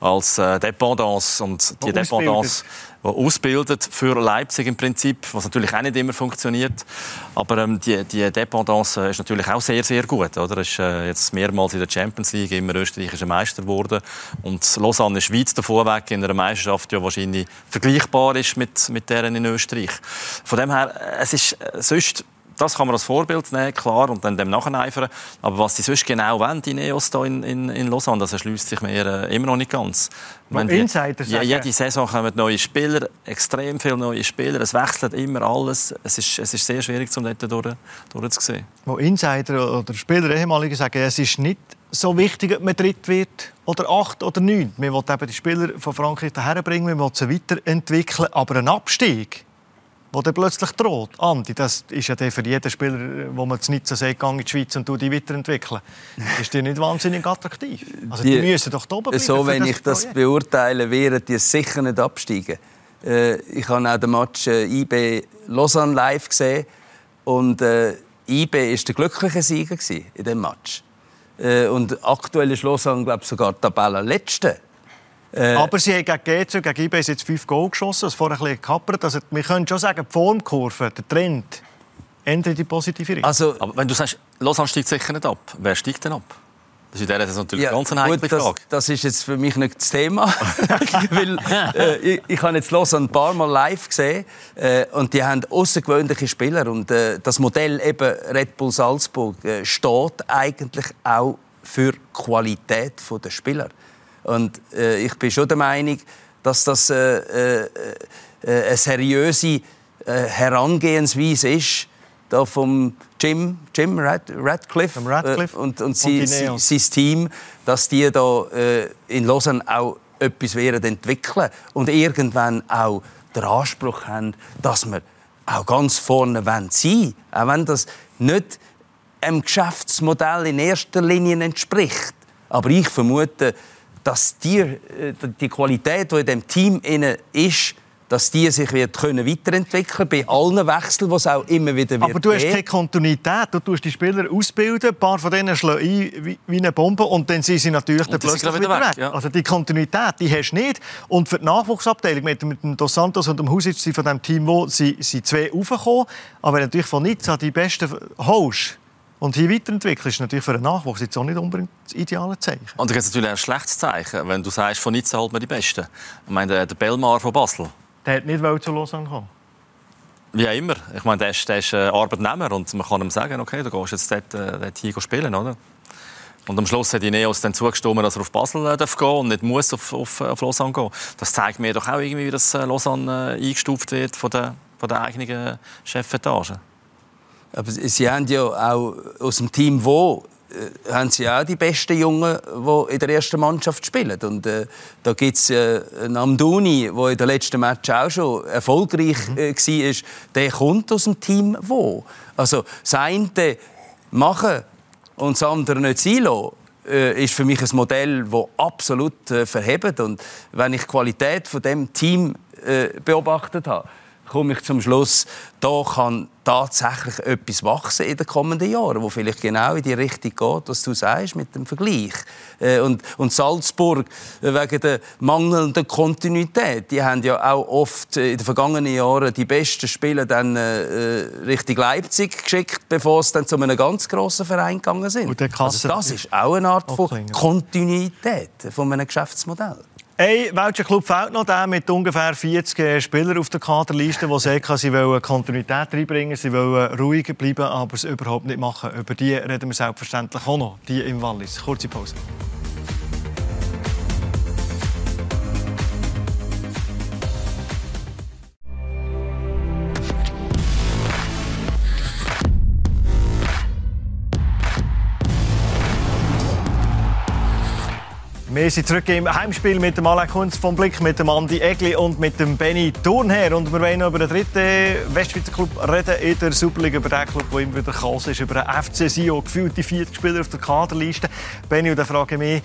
S3: als äh, Dependance. Und die Dependance, die ausbildet für Leipzig im Prinzip, was natürlich auch nicht immer funktioniert. Aber ähm, die, die Dependance ist natürlich auch sehr, sehr gut. Oder? Ist äh, jetzt mehrmals in der Champions League immer österreichischer Meister geworden. Und Lausanne ist weit davor weg in einer Meisterschaft, die wahrscheinlich vergleichbar ist mit, mit deren in Österreich. Von dem her, äh, es ist äh, sonst das kann man als Vorbild nehmen, klar, und dann dem nacheifern. Aber was sie sonst genau wollen, die Neos hier in, in, in Lausanne, das erschließt sich mir äh, immer noch nicht ganz.
S1: Meine, Insider
S3: ja, jede Saison kommen neue Spieler, extrem viele neue Spieler. Es wechselt immer alles. Es ist, es ist sehr schwierig, um dort durch, durchzusehen.
S1: Wo Insider oder Spieler, ehemalige sagen, es ist nicht so wichtig, ob man dritt wird oder acht oder neun. Man will eben die Spieler von Frankreich herbringen, man will sie weiterentwickeln. Aber ein Abstieg wo dann plötzlich droht. Andi, das ist ja für jeden Spieler, wo man nicht so sagt, in die Schweiz und die weiterentwickeln. ist die nicht wahnsinnig attraktiv? Also die, die müssen doch da oben bleiben.
S2: So, wenn ich das beurteile, wären die sicher nicht absteigen. Äh, ich habe auch den Match äh, IB Lausanne live gesehen und äh, IB war der glückliche Sieger in diesem Match. Und aktuell ist Lausanne, glaube ich, sogar Tabellenletzte.
S1: Äh, Aber sie haben gegen GC, gegen IB jetzt fünf Goal geschossen, das vorher ein bisschen gekappert. Also, wir können schon sagen, die Formkurve, der Trend, ändert die positive Richtung.
S3: Also, Aber wenn du sagst, Lausanne steigt sicher nicht ab, wer steigt denn ab? Das ist in dieser natürlich ja, ganz eine heikle
S2: Frage. Das, das, ist jetzt für mich nicht das Thema. Weil, äh, ich, ich habe jetzt Lausanne ein paar Mal live gesehen äh, und die haben außergewöhnliche Spieler. Und äh, das Modell eben Red Bull Salzburg äh, steht eigentlich auch für die Qualität der Spieler. Und äh, ich bin schon der Meinung, dass das äh, äh, äh eine seriöse äh, Herangehensweise ist, da vom Jim, Jim Rad, Radcliffe,
S1: Radcliffe
S2: äh, und, und, und sie, sie, sein Team, dass die da in Lausanne auch etwas werden entwickeln und irgendwann auch den Anspruch haben, dass wir auch ganz vorne sein wollen. Auch wenn das nicht einem Geschäftsmodell in erster Linie entspricht. Aber ich vermute, dass die, äh, die Qualität, die in dem Team ist, dass die sich wird können weiterentwickeln bei allen Wechseln, die es auch immer wieder
S1: wird Aber du hast keine Kontinuität. Du tust die Spieler ausbilden, ein paar von denen schlagen ein wie eine Bombe und dann sind sie natürlich dann plötzlich wieder, weg. weg. Ja. Also die Kontinuität, die hast du nicht. Und für die Nachwuchsabteilung mit, mit dem Dos Santos und dem Husic sind von dem Team, wo sie, sie zwei raufgekommen. Aber natürlich von Nizza die besten Host und hier weiterentwickeln ist natürlich für einen Nachwuchs jetzt auch nicht unbedingt das ideale Zeichen.
S3: Und das ist natürlich ein schlechtes Zeichen, wenn du sagst, von Nizza holt man die Besten. Ich meine, der Belmar von Basel.
S1: Der hat nicht zu Lausanne kommen.
S3: Wie immer. Ich meine, der ist, der ist Arbeitnehmer und man kann ihm sagen, okay, du gehst jetzt dort, äh, dort hier spielen, oder? Und am Schluss hat die Neos dann zugestimmt, dass er auf Basel äh, darf gehen und nicht muss auf, auf, auf Lausanne gehen. Das zeigt mir doch auch irgendwie, wie das äh, Lausanne eingestuft wird von der, von der eigenen Chefetage.
S2: Aber Sie haben ja auch aus dem Team wo äh, haben sie auch die besten Jungen, die in der ersten Mannschaft spielen. Und äh, da gibt es äh, einen Amdouni, der in der letzten Match auch schon erfolgreich mhm. äh, war. Der kommt aus dem Team wo. Also das eine machen und das andere nicht sein lassen, äh, ist für mich ein Modell, das absolut äh, verhebt. Und wenn ich die Qualität von dem Team äh, beobachtet habe, komme ich zum Schluss, da kann tatsächlich etwas wachsen in den kommenden Jahren, wo vielleicht genau in die Richtung geht, was du sagst mit dem Vergleich. Äh, und, und Salzburg äh, wegen der mangelnden Kontinuität, die haben ja auch oft in den vergangenen Jahren die besten Spieler dann äh, Richtung Leipzig geschickt, bevor sie dann zu einem ganz grossen Verein gegangen sind. Also das ist auch eine Art von Kontinuität von einem Geschäftsmodell.
S1: Ein welcher Club fehlt noch? Der mit ungefähr 40 Spielern auf der Kaderliste, die sagen, sie wollen Kontinuität reinbringen, sie wollen ruhiger bleiben, aber es überhaupt nicht machen. Über die reden wir selbstverständlich auch noch, die im Wallis. Kurze Pause. Wir sind zurück im Heimspiel mit dem Alec Kunz vom Blick, mit dem Andi Egli und mit dem Benny Thurnherr. Und wir wollen über den dritten Westschweizer Club reden in der Superliga, über den Club, der immer wieder Chaos ist, über den FC Sion, gefühlte 40 Spieler auf der Kaderliste. Benny, und da frage ich mich,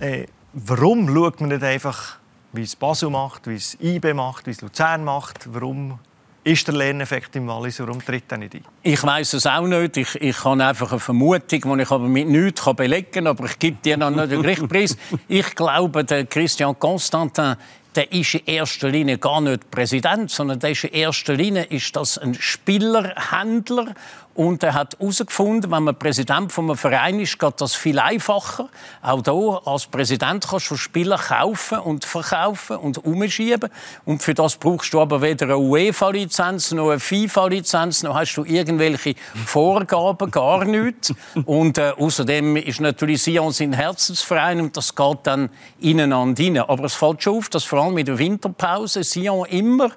S1: äh, warum schaut man nicht einfach, wie es Basel macht, wie es IB macht, wie es Luzern macht? Warum ist der Lerneffekt im Wallis? Warum tritt er nicht ein?
S4: Ich weiß es auch nicht. Ich, ich habe einfach eine Vermutung, die ich aber mit nichts belegen kann. Aber ich gebe dir noch nicht den Richtpreis. Ich glaube, der Christian Constantin der ist in erster Linie gar nicht Präsident, sondern der ist in erster Linie ist das ein Spielerhändler und er hat herausgefunden, wenn man Präsident von einem Verein ist, geht das viel einfacher. Auch hier als Präsident kannst du Spieler kaufen und verkaufen und umschieben. Und für das brauchst du aber weder eine UEFA-Lizenz noch eine FIFA-Lizenz, noch hast du irgendwelche Vorgaben, gar nichts. Und äh, außerdem ist natürlich Sion sein Herzensverein und das geht dann ineinander rein. Aber es fällt schon auf, dass vor allem in der Winterpause Sion immer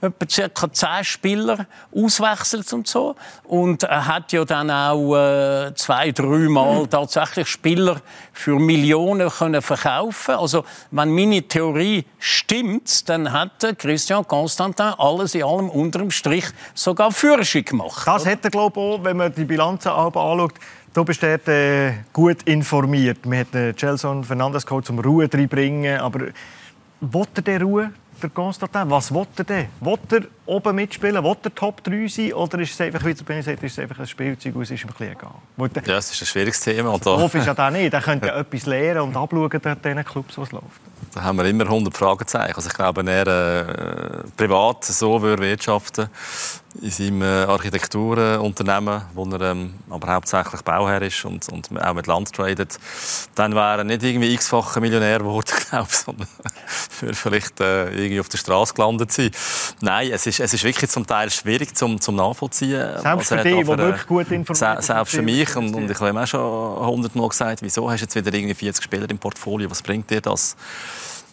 S4: etwa ca. 10 Spieler auswechselt und so. Und er hat ja dann auch äh, zwei, dreimal tatsächlich Spieler für Millionen können verkaufen. Also wenn meine Theorie stimmt, dann hat Christian Constantin alles in allem unterm Strich sogar Führerschein gemacht.
S1: Das hätte er glaube ich auch, wenn man die Bilanzen anschaut. Du bist dort äh, gut informiert. Man hat den Gelson Fernandes geholt, um Ruhe reinbringen. Aber wollte er Ruhe? Der Constantin? Was will er denn? Will er oben mitspielen? Will er Top 3 sein? Oder ist es einfach, wie der Benny sagt, ist es einfach ein Spielzeug und es ist ihm ein bisschen egal?
S3: Ja, das ist ein schwieriges Thema.
S1: Und da... ist ja da nicht. Er könnte ja etwas lernen und abschauen dort den Clubs, was läuft.
S3: Da haben wir immer 100 Fragezeichen. Also ich glaube, er äh, privat so würde wirtschaften in seinem äh, Architekturunternehmen, wo er ähm, aber hauptsächlich Bauherr ist und, und auch mit Land tradet, dann wäre er nicht irgendwie x-facher Millionär geworden, glaube ich, würde vielleicht äh, irgendwie auf der Straße gelandet sein. Nein, es ist, es ist wirklich zum Teil schwierig zum, zum nachvollziehen.
S1: Selbst für die, die wirklich gut informiert
S3: sind. Selbst für mich und, und ich habe ihm auch schon hundertmal gesagt, wieso hast du jetzt wieder irgendwie 40 Spieler im Portfolio, was bringt dir das?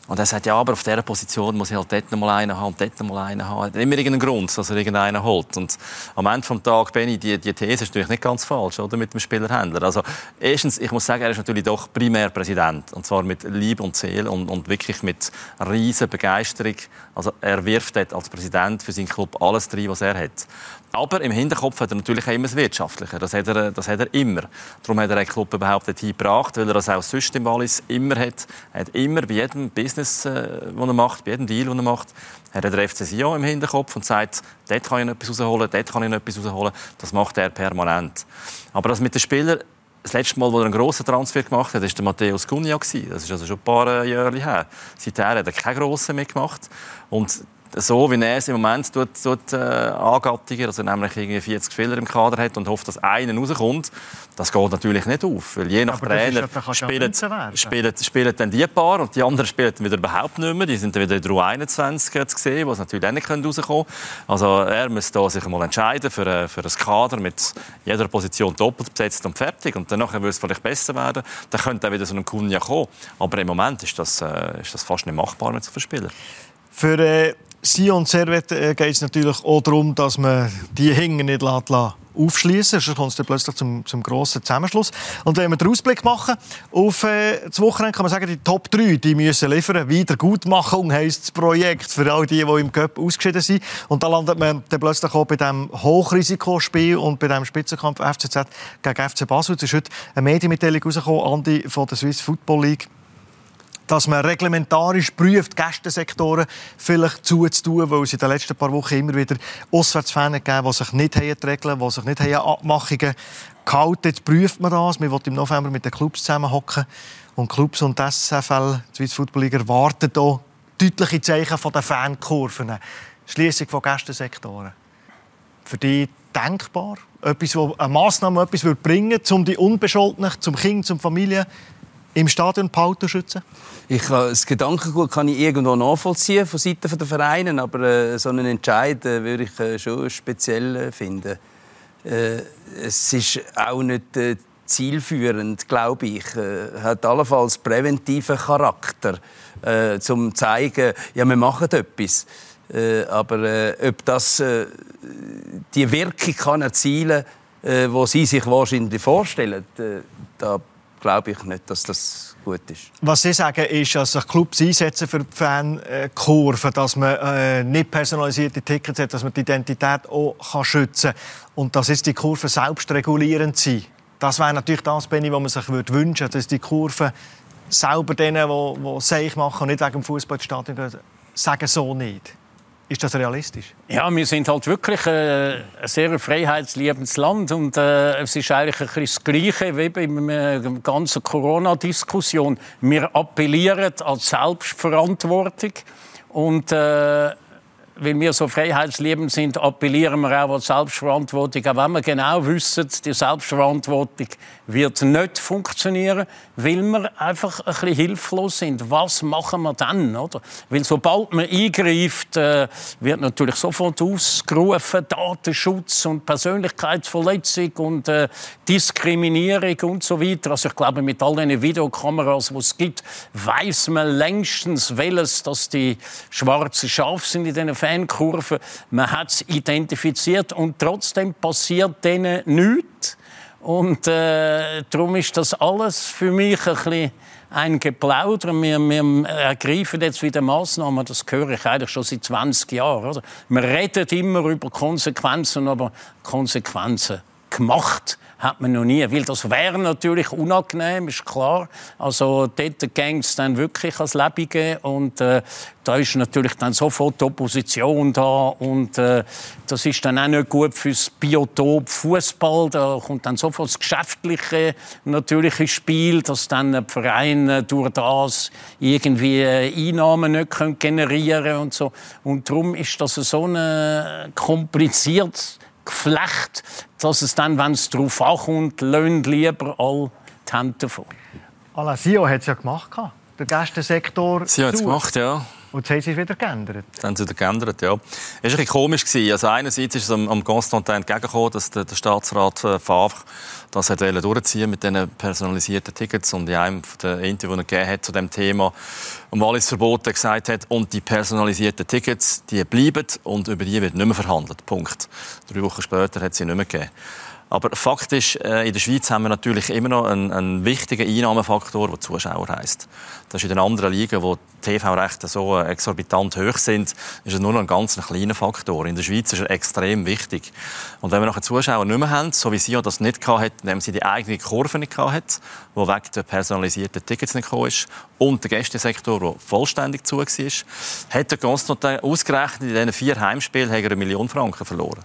S3: Und er sagt, ja, aber auf dieser Position muss ich halt dort mal einen haben und dort mal einen haben. Immer irgendeinen Grund, dass er irgendeinen holt. Und am Ende des Tages, Benny, die, die These ist natürlich nicht ganz falsch, oder, mit dem Spielerhändler. Also, erstens, ich muss sagen, er ist natürlich doch primär Präsident. Und zwar mit Liebe und Seele und, und wirklich mit riesen Begeisterung. Also, er wirft dort als Präsident für seinen Club alles rein, was er hat. Aber im Hinterkopf hat er natürlich auch immer das Wirtschaftliche. Das hat er, das hat er immer. Darum hat er den Club überhaupt dorthin gebracht, weil er das auch sonst im Wallis immer hat. Er hat immer bei jedem Business, äh, das er macht, bei jedem Deal, den er macht, hat er den FC Sion im Hinterkopf und sagt, dort kann ich etwas rausholen, dort kann ich etwas rausholen. Das macht er permanent. Aber das mit den Spielern, das letzte Mal, als er einen grossen Transfer gemacht hat, war der Matthäus Gunja. Das ist also schon ein paar Jahre her. Seither hat er keinen grossen mitgemacht. Und so wie er es im Moment tut, tut, äh, angattigen, dass er nämlich irgendwie 40 Spieler im Kader hat und hofft, dass einer rauskommt, das geht natürlich nicht auf. Weil je nach Aber Trainer ja, spielen, spielen, spielen dann die paar und die anderen spielen dann wieder überhaupt nicht mehr. Die sind dann wieder in der U21 zu sehen, wo es natürlich dann nicht rauskommen können. Also er muss da sich mal entscheiden für, äh, für ein Kader mit jeder Position doppelt besetzt und fertig. Und danach würde es vielleicht besser werden. Dann könnte auch wieder so ein Kunja kommen. Aber im Moment ist das, äh, ist das fast nicht machbar mit so vielen Spielern.
S1: Für äh, Sion Servet äh, geht es natürlich auch darum, dass man die Hänge nicht aufschließen Sonst kommt es plötzlich zum, zum grossen Zusammenschluss. Und wenn wir den Ausblick machen auf äh, das Wochenende, kann man sagen, die Top 3 die müssen liefern. Wiedergutmachung heisst das Projekt für all die, die im Cup ausgeschieden sind. Und da landet man dann plötzlich auch bei diesem Hochrisikospiel und bei diesem Spitzenkampf FCZ gegen FC Basel. Es ist heute eine Medienmitteilung rausgekommen, Andi, von der Swiss Football League dass man reglementarisch prüft, Gästensektoren vielleicht zuzutun, weil es in den letzten paar Wochen immer wieder Auswärtsfans gegeben die sich nicht die Regeln, die sich nicht Abmachungen gehalten Jetzt prüft man das. Wir wollen im November mit den Clubs zusammenhocken. Und Clubs und SFL, die Swiss Football League, erwarten hier deutliche Zeichen von den Fankurven. Schließung von Gästensektoren. Für die denkbar? Etwas, wo eine Massnahme etwas bringen würde, um die Unbescholtenen, zum Kind, zum Familie im Stadion behalten schützen?
S2: Ich kann, das Gedankengut kann ich irgendwo nachvollziehen von Seiten der Vereine, aber äh, so einen Entscheid äh, würde ich äh, schon speziell äh, finden. Äh, es ist auch nicht äh, zielführend, glaube ich. Hat allenfalls präventiven Charakter, äh, zum zeigen, ja, wir machen etwas. aber ob das die Wirkung kann erzielen kann, äh, Sie sich wahrscheinlich vorstellen, da glaube ich nicht, dass das gut ist.
S1: Was Sie sagen, ist, dass sich Clubs einsetzen für die Fankurve, dass man äh, nicht personalisierte Tickets hat, dass man die Identität auch kann schützen kann und dass jetzt die Kurven selbstregulierend sind. Das wäre natürlich das, Benny, was man sich würde wünschen würde, dass die Kurven selber denen, die, die Seich machen und nicht wegen dem Fußballstadion sagen so nicht. Ist das realistisch?
S4: Ja, wir sind halt wirklich äh, ein sehr freiheitsliebendes Land und äh, es ist eigentlich ein bisschen das Gleiche wie bei der äh, ganzen Corona-Diskussion. Wir appellieren an Selbstverantwortung und äh, weil wir so freiheitsliebend sind, appellieren wir auch an Selbstverantwortung. Auch wenn wir genau wissen, die Selbstverantwortung wird nicht funktionieren, weil wir einfach ein bisschen hilflos sind. Was machen wir dann? Oder? Weil sobald man eingreift, äh, wird natürlich sofort ausgerufen, Datenschutz und Persönlichkeitsverletzung und äh, Diskriminierung und so weiter. Also ich glaube, mit all den Videokameras, die es gibt, weiß man längstens, welches dass die schwarzen Schafe sind in diesen Fankurven. Man hat es identifiziert und trotzdem passiert denen nichts. Und äh, darum ist das alles für mich ein bisschen ein Geplauder. Wir, wir ergreifen jetzt wieder Massnahmen, das höre ich eigentlich schon seit 20 Jahren. Oder? Wir reden immer über Konsequenzen, aber Konsequenzen gemacht hat man noch nie. Weil das wäre natürlich unangenehm, ist klar. Also dort ging es dann wirklich als Lebige und äh, da ist natürlich dann sofort die Opposition da und äh, das ist dann auch nicht gut fürs Biotop Fußball. Da kommt dann sofort das geschäftliche natürlich ins Spiel, dass dann die Vereine durch das irgendwie Einnahmen nicht können generieren und so. Und darum ist das so ein kompliziertes Geflecht, dass es dann, wenn es darauf ankommt, löhnt lieber all die Hände davon.
S1: Alain Sio hat es ja gemacht, der Gästensektor.
S3: Sie hat es gemacht, ja.
S1: Und jetzt haben sie wieder geändert.
S3: Dann haben sie wieder geändert, ja. Es war ein bisschen komisch. Also einerseits ist es am, am Constantin entgegengekommen, dass der, der Staatsrat äh, Favre das hat durchziehen mit diesen personalisierten Tickets. Und in einem der Interviews, die er gegeben hat zu diesem Thema, um alles verboten gesagt hat, und die personalisierten Tickets, die bleiben und über die wird nicht mehr verhandelt. Punkt. Drei Wochen später hat sie nicht mehr gegeben. Aber faktisch, äh, in der Schweiz haben wir natürlich immer noch einen, einen wichtigen Einnahmefaktor, der Zuschauer heisst. Das ist in den anderen Ligen, wo die TV-Rechte so äh, exorbitant hoch sind, ist es nur noch ein ganz kleiner Faktor. In der Schweiz ist er extrem wichtig. Und wenn wir nachher Zuschauer nicht mehr haben, so wie sie das nicht hatte, indem sie die eigene Kurve nicht hatte, wo wegen der personalisierten Tickets nicht gekommen ist, und der Gästesektor, der vollständig zu war, hat der Constantin ausgerechnet, in diesen vier Heimspielen eine Million Franken verloren.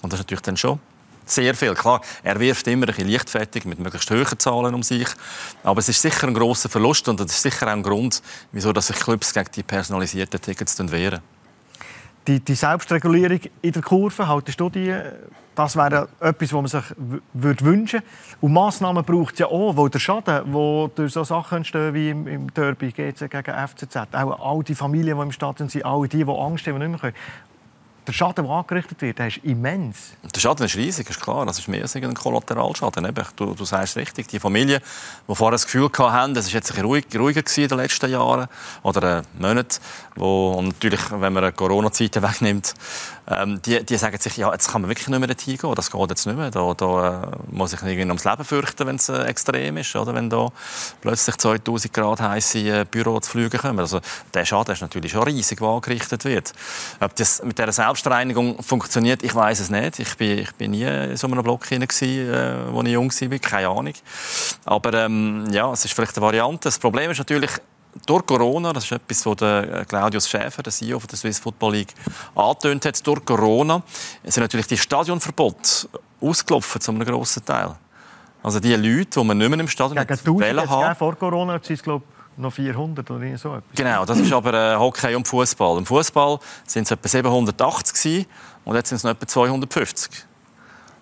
S3: Und das ist natürlich dann schon sehr viel. Klar, er wirft immer ein bisschen leichtfertig mit möglichst hohen Zahlen um sich. Aber es ist sicher ein grosser Verlust und das ist sicher auch ein Grund, wieso sich Clubs gegen die personalisierten Tickets wehren.
S1: Die, die Selbstregulierung in der Kurve, haltest du die? Das wäre etwas, was man sich wünschen würde. Und Massnahmen braucht es ja auch, weil der Schaden, der durch so Sachen entstehen wie im, im Derby GC gegen FCZ, auch all die Familien, die im Stadion sind, alle die, die Angst haben, die nicht mehr können, der Schaden, der angerichtet wird, der ist immens.
S3: Der Schaden ist riesig, ist klar. Das ist mehr als ein Kollateralschaden. Du, du sagst richtig, die Familien, die vorher das Gefühl hatten, es war jetzt ruhig, ruhiger in den letzten Jahren oder Monaten, wo, und natürlich, wenn man Corona-Zeiten wegnimmt, ähm, die, die sagen sich, ja, jetzt kann man wirklich nicht mehr dorthin gehen, das geht jetzt nicht mehr. Da, da äh, muss ich irgendwie ums Leben fürchten, wenn es äh, extrem ist, oder? wenn da plötzlich 2000 Grad heiße äh, Büro zu fliegen kommen. Also, der Schaden ist natürlich schon riesig, der angerichtet wird. Ob das mit dieser Selbstreinigung funktioniert, ich weiß es nicht. Ich bin, ich bin nie in so einem Block hinein, äh, wo ich jung war, keine Ahnung. Aber ähm, ja, es ist vielleicht eine Variante. Das Problem ist natürlich, durch Corona, das ist etwas, was der Claudius Schäfer, der CEO der Swiss Football League, angetönt hat, durch Corona sind natürlich die Stadionverbote ausgelaufen zu einem grossen Teil. Also die Leute, die man nicht mehr im Stadion
S1: wählen haben. Vor Corona sind es, glaube noch 400 oder so etwas.
S3: Genau, das ist aber äh, Hockey und Fußball. Im Fußball sind es etwa 780 gewesen, und jetzt sind es noch etwa 250.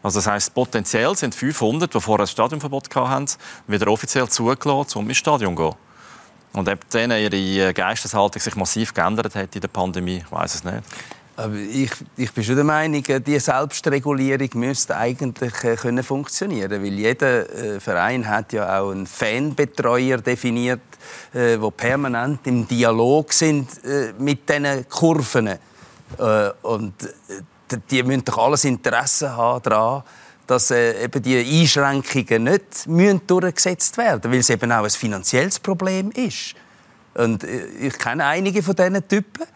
S3: Also das heisst, potenziell sind 500, die vorher ein Stadionverbot hatten, wieder offiziell zugelassen, um ins Stadion zu gehen. Und ob denen ihre Geisteshaltung sich massiv geändert hat in der Pandemie, ich weiß es nicht.
S2: Ich, ich bin schon der Meinung, die Selbstregulierung müsste eigentlich äh, können funktionieren, weil jeder äh, Verein hat ja auch einen Fanbetreuer definiert, äh, wo permanent im Dialog sind mit diesen Kurven. Und die müssen doch alles Interesse haben daran, dass äh, eben die Einschränkungen nicht müssen durchgesetzt werden weil es eben auch ein finanzielles Problem ist. Und äh, ich kenne einige von diesen Typen,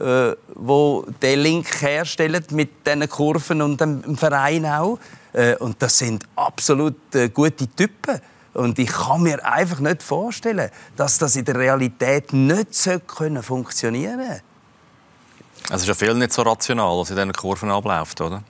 S2: äh, wo den Link herstellen mit diesen Kurven und dem Verein auch. Äh, und das sind absolut äh, gute Typen. Und ich kann mir einfach nicht vorstellen, dass das in der Realität nicht funktionieren sollte.
S3: Es ist ja viel nicht so rational, was in diesen Kurven abläuft, oder?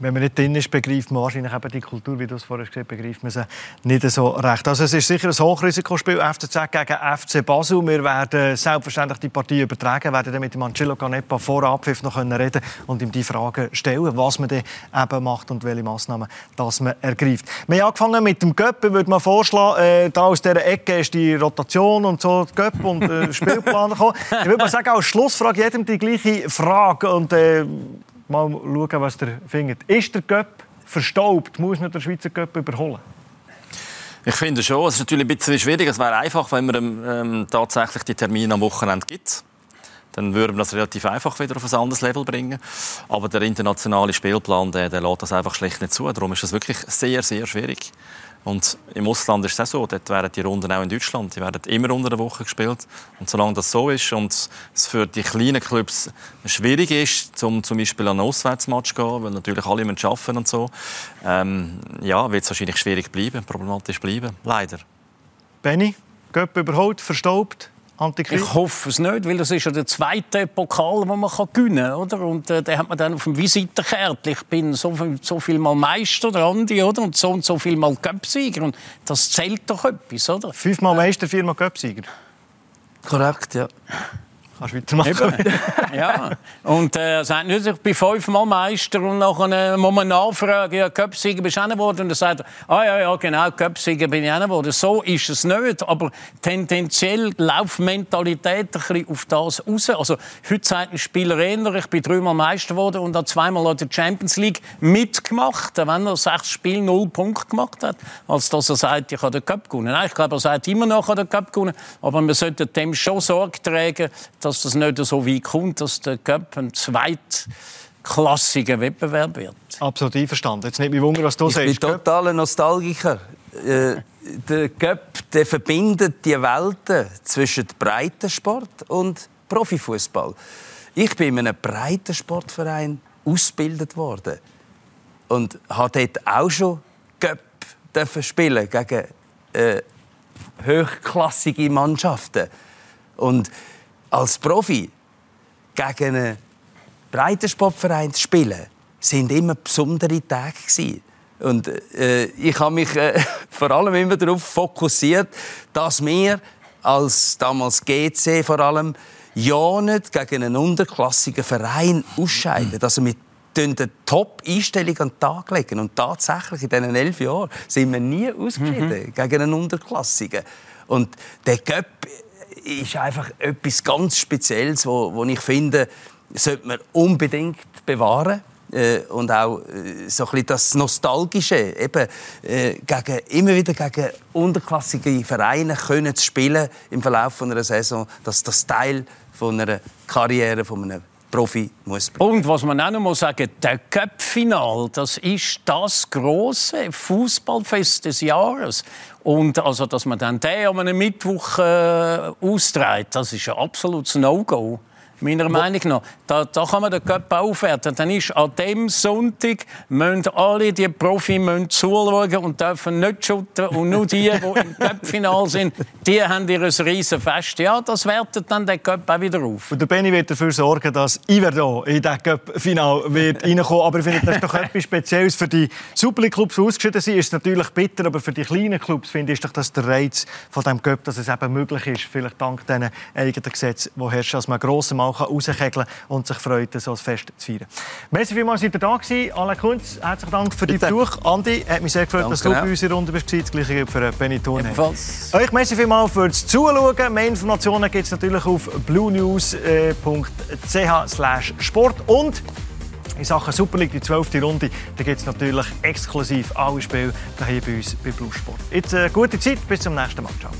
S1: Wenn man nicht drin ist, begreift man wahrscheinlich eben die Kultur, wie du es vorher gesagt hast, begreift man sie nicht so recht. Also es ist sicher ein Hochrisikospiel, FCZ gegen FC Basel. Wir werden selbstverständlich die Partie übertragen, werden dann mit dem Angelo Canepa vor Abpfiff noch reden und ihm die Fragen stellen, was man dann eben macht und welche Massnahmen das man ergreift. Wir haben angefangen mit dem Göpp. Ich würde mal vorschlagen, äh, da aus dieser Ecke ist die Rotation und so, Göpp und äh, Spielplan gekommen. Ich würde mal sagen, als Schlussfrage jedem die gleiche Frage und äh, mal schauen, was ihr findet. Ist der Göpp verstaubt? Muss man den Schweizer Göpp überholen?
S3: Ich finde schon. Es ist natürlich ein bisschen schwierig. Es wäre einfach, wenn man ähm, tatsächlich die Termine am Wochenende gibt. Dann würde man das relativ einfach wieder auf ein anderes Level bringen. Aber der internationale Spielplan, der, der lässt das einfach schlecht nicht zu. Darum ist es wirklich sehr, sehr schwierig. Und im Ausland ist es auch so. Dort werden die Runden auch in Deutschland. Die werden immer unter der Woche gespielt. Und solange das so ist und es für die kleinen Clubs schwierig ist, zum, zum Beispiel an einen Auswärtsmatch zu gehen, weil natürlich alle arbeiten müssen und so, ähm, ja, wird es wahrscheinlich schwierig bleiben, problematisch bleiben. Leider.
S1: Benny, Göpp überholt, verstaubt?
S4: Antikrieg? Ich hoffe es nicht, weil das ist ja der zweite Pokal, den man gewinnen kann. Oder? Und äh, den hat man dann auf dem Visitenkärtchen. Ich bin so, so viel Mal Meister, der Andi, oder? und so und so viel Mal Köpfsieger. Und das zählt doch etwas, oder?
S1: Fünfmal Meister, viermal Köpfsieger.
S2: Korrekt, ja.
S1: Kannst weitermachen.
S4: ja. Und äh, sagt nicht, ich bin fünfmal Meister und nachher muss man nachfragen, ja, Köpfsieger bist du auch geworden? Und er sagt, ah ja, ja, genau, Köpfsieger bin ich auch geworden. So ist es nicht, aber tendenziell Laufmentalität ein bisschen auf das raus. Also heute sagt ein Spieler eher, ich bin dreimal Meister geworden und habe zweimal in der Champions League mitgemacht, wenn er sechs Spiele null Punkte gemacht hat, als dass er sagt, ich habe den Cup gewonnen. Nein, ich glaube, er sagt immer noch, ich habe den Cup gewonnen, aber wir sollten dem schon Sorge tragen, dass dass das nicht so weit kommt, dass der Cup ein zweitklassiger Wettbewerb wird.
S1: Absolut einverstanden. Jetzt nicht mich wundern, was du
S2: ich
S1: sagst.
S2: Ich bin totaler Nostalgiker. Äh, der Cup der verbindet die Welten zwischen Breitensport und Profifußball. Ich bin in einem Breitensportverein ausgebildet worden und habe dort auch schon Cup spielen gegen äh, hochklassige Mannschaften. Und als Profi gegen einen Breitensportverein zu spielen, sind immer besondere Tage gewesen. Und äh, ich habe mich äh, vor allem immer darauf fokussiert, dass wir als damals GC vor allem ja nicht gegen einen unterklassigen Verein ausscheiden. Also wir eine Top-Einstellung an den Tag legen. Und tatsächlich in diesen elf Jahren sind wir nie ausgeschieden mhm. gegen einen Unterklassigen. Und der Göpp ist einfach etwas ganz Spezielles, wo, wo ich finde, sollte man unbedingt bewahren. Äh, und auch äh, so ein bisschen das Nostalgische, eben äh, gegen, immer wieder gegen unterklassige Vereine können zu spielen im Verlauf einer Saison, dass das Teil von einer Karriere von einem Profi muss
S4: bleiben. Und was man auch noch mal sagen, der Cup-Final, das ist das große Fußballfest des Jahres. Und also, dass man dann den an einem Mittwoch äh, austrägt, das ist ein absolutes No-Go meiner Meinung nach. Da, da kann man den Cup aufwerten. Dann ist an dem Sonntag müssen alle die Profi müssen zuschauen und dürfen nicht schütten. Und nur die, die im Cup-Final sind, die haben ihr riesen Fest. Ja, das wertet dann den Cup auch wieder auf.
S1: Und der Benny wird dafür sorgen, dass Iverdo in das Cup-Final reinkommen Aber ich finde, das ist doch etwas Spezielles. Für die Super Clubs ausgeschieden sind, ist es natürlich bitter, aber für die kleinen Clubs finde ich, ist doch das der Reiz von diesem Cup, dass es eben möglich ist, vielleicht dank diesen eigenen Gesetzen, die herrschen, dass man grossen Mal rauskegeln und sich freut, so ein Fest zu feiern. Merci vielmals, dass ihr da gewesen. Alain Kunz, herzlichen Dank für den Besuch. Andi, hat mich sehr gefreut, Danke dass du bei uns in der Runde bist. Das gleiche gilt für Benny Thurne. Ebenfalls. Euch merci vielmals fürs Zuschauen. Mehr Informationen gibt es natürlich auf bluenews.ch sport und in Sachen Super League, die 12. Runde, da gibt es natürlich exklusiv alle Spiele hier bei uns bei Blue Sport. Jetzt eine äh, gute Zeit, bis zum nächsten Mal. Ciao.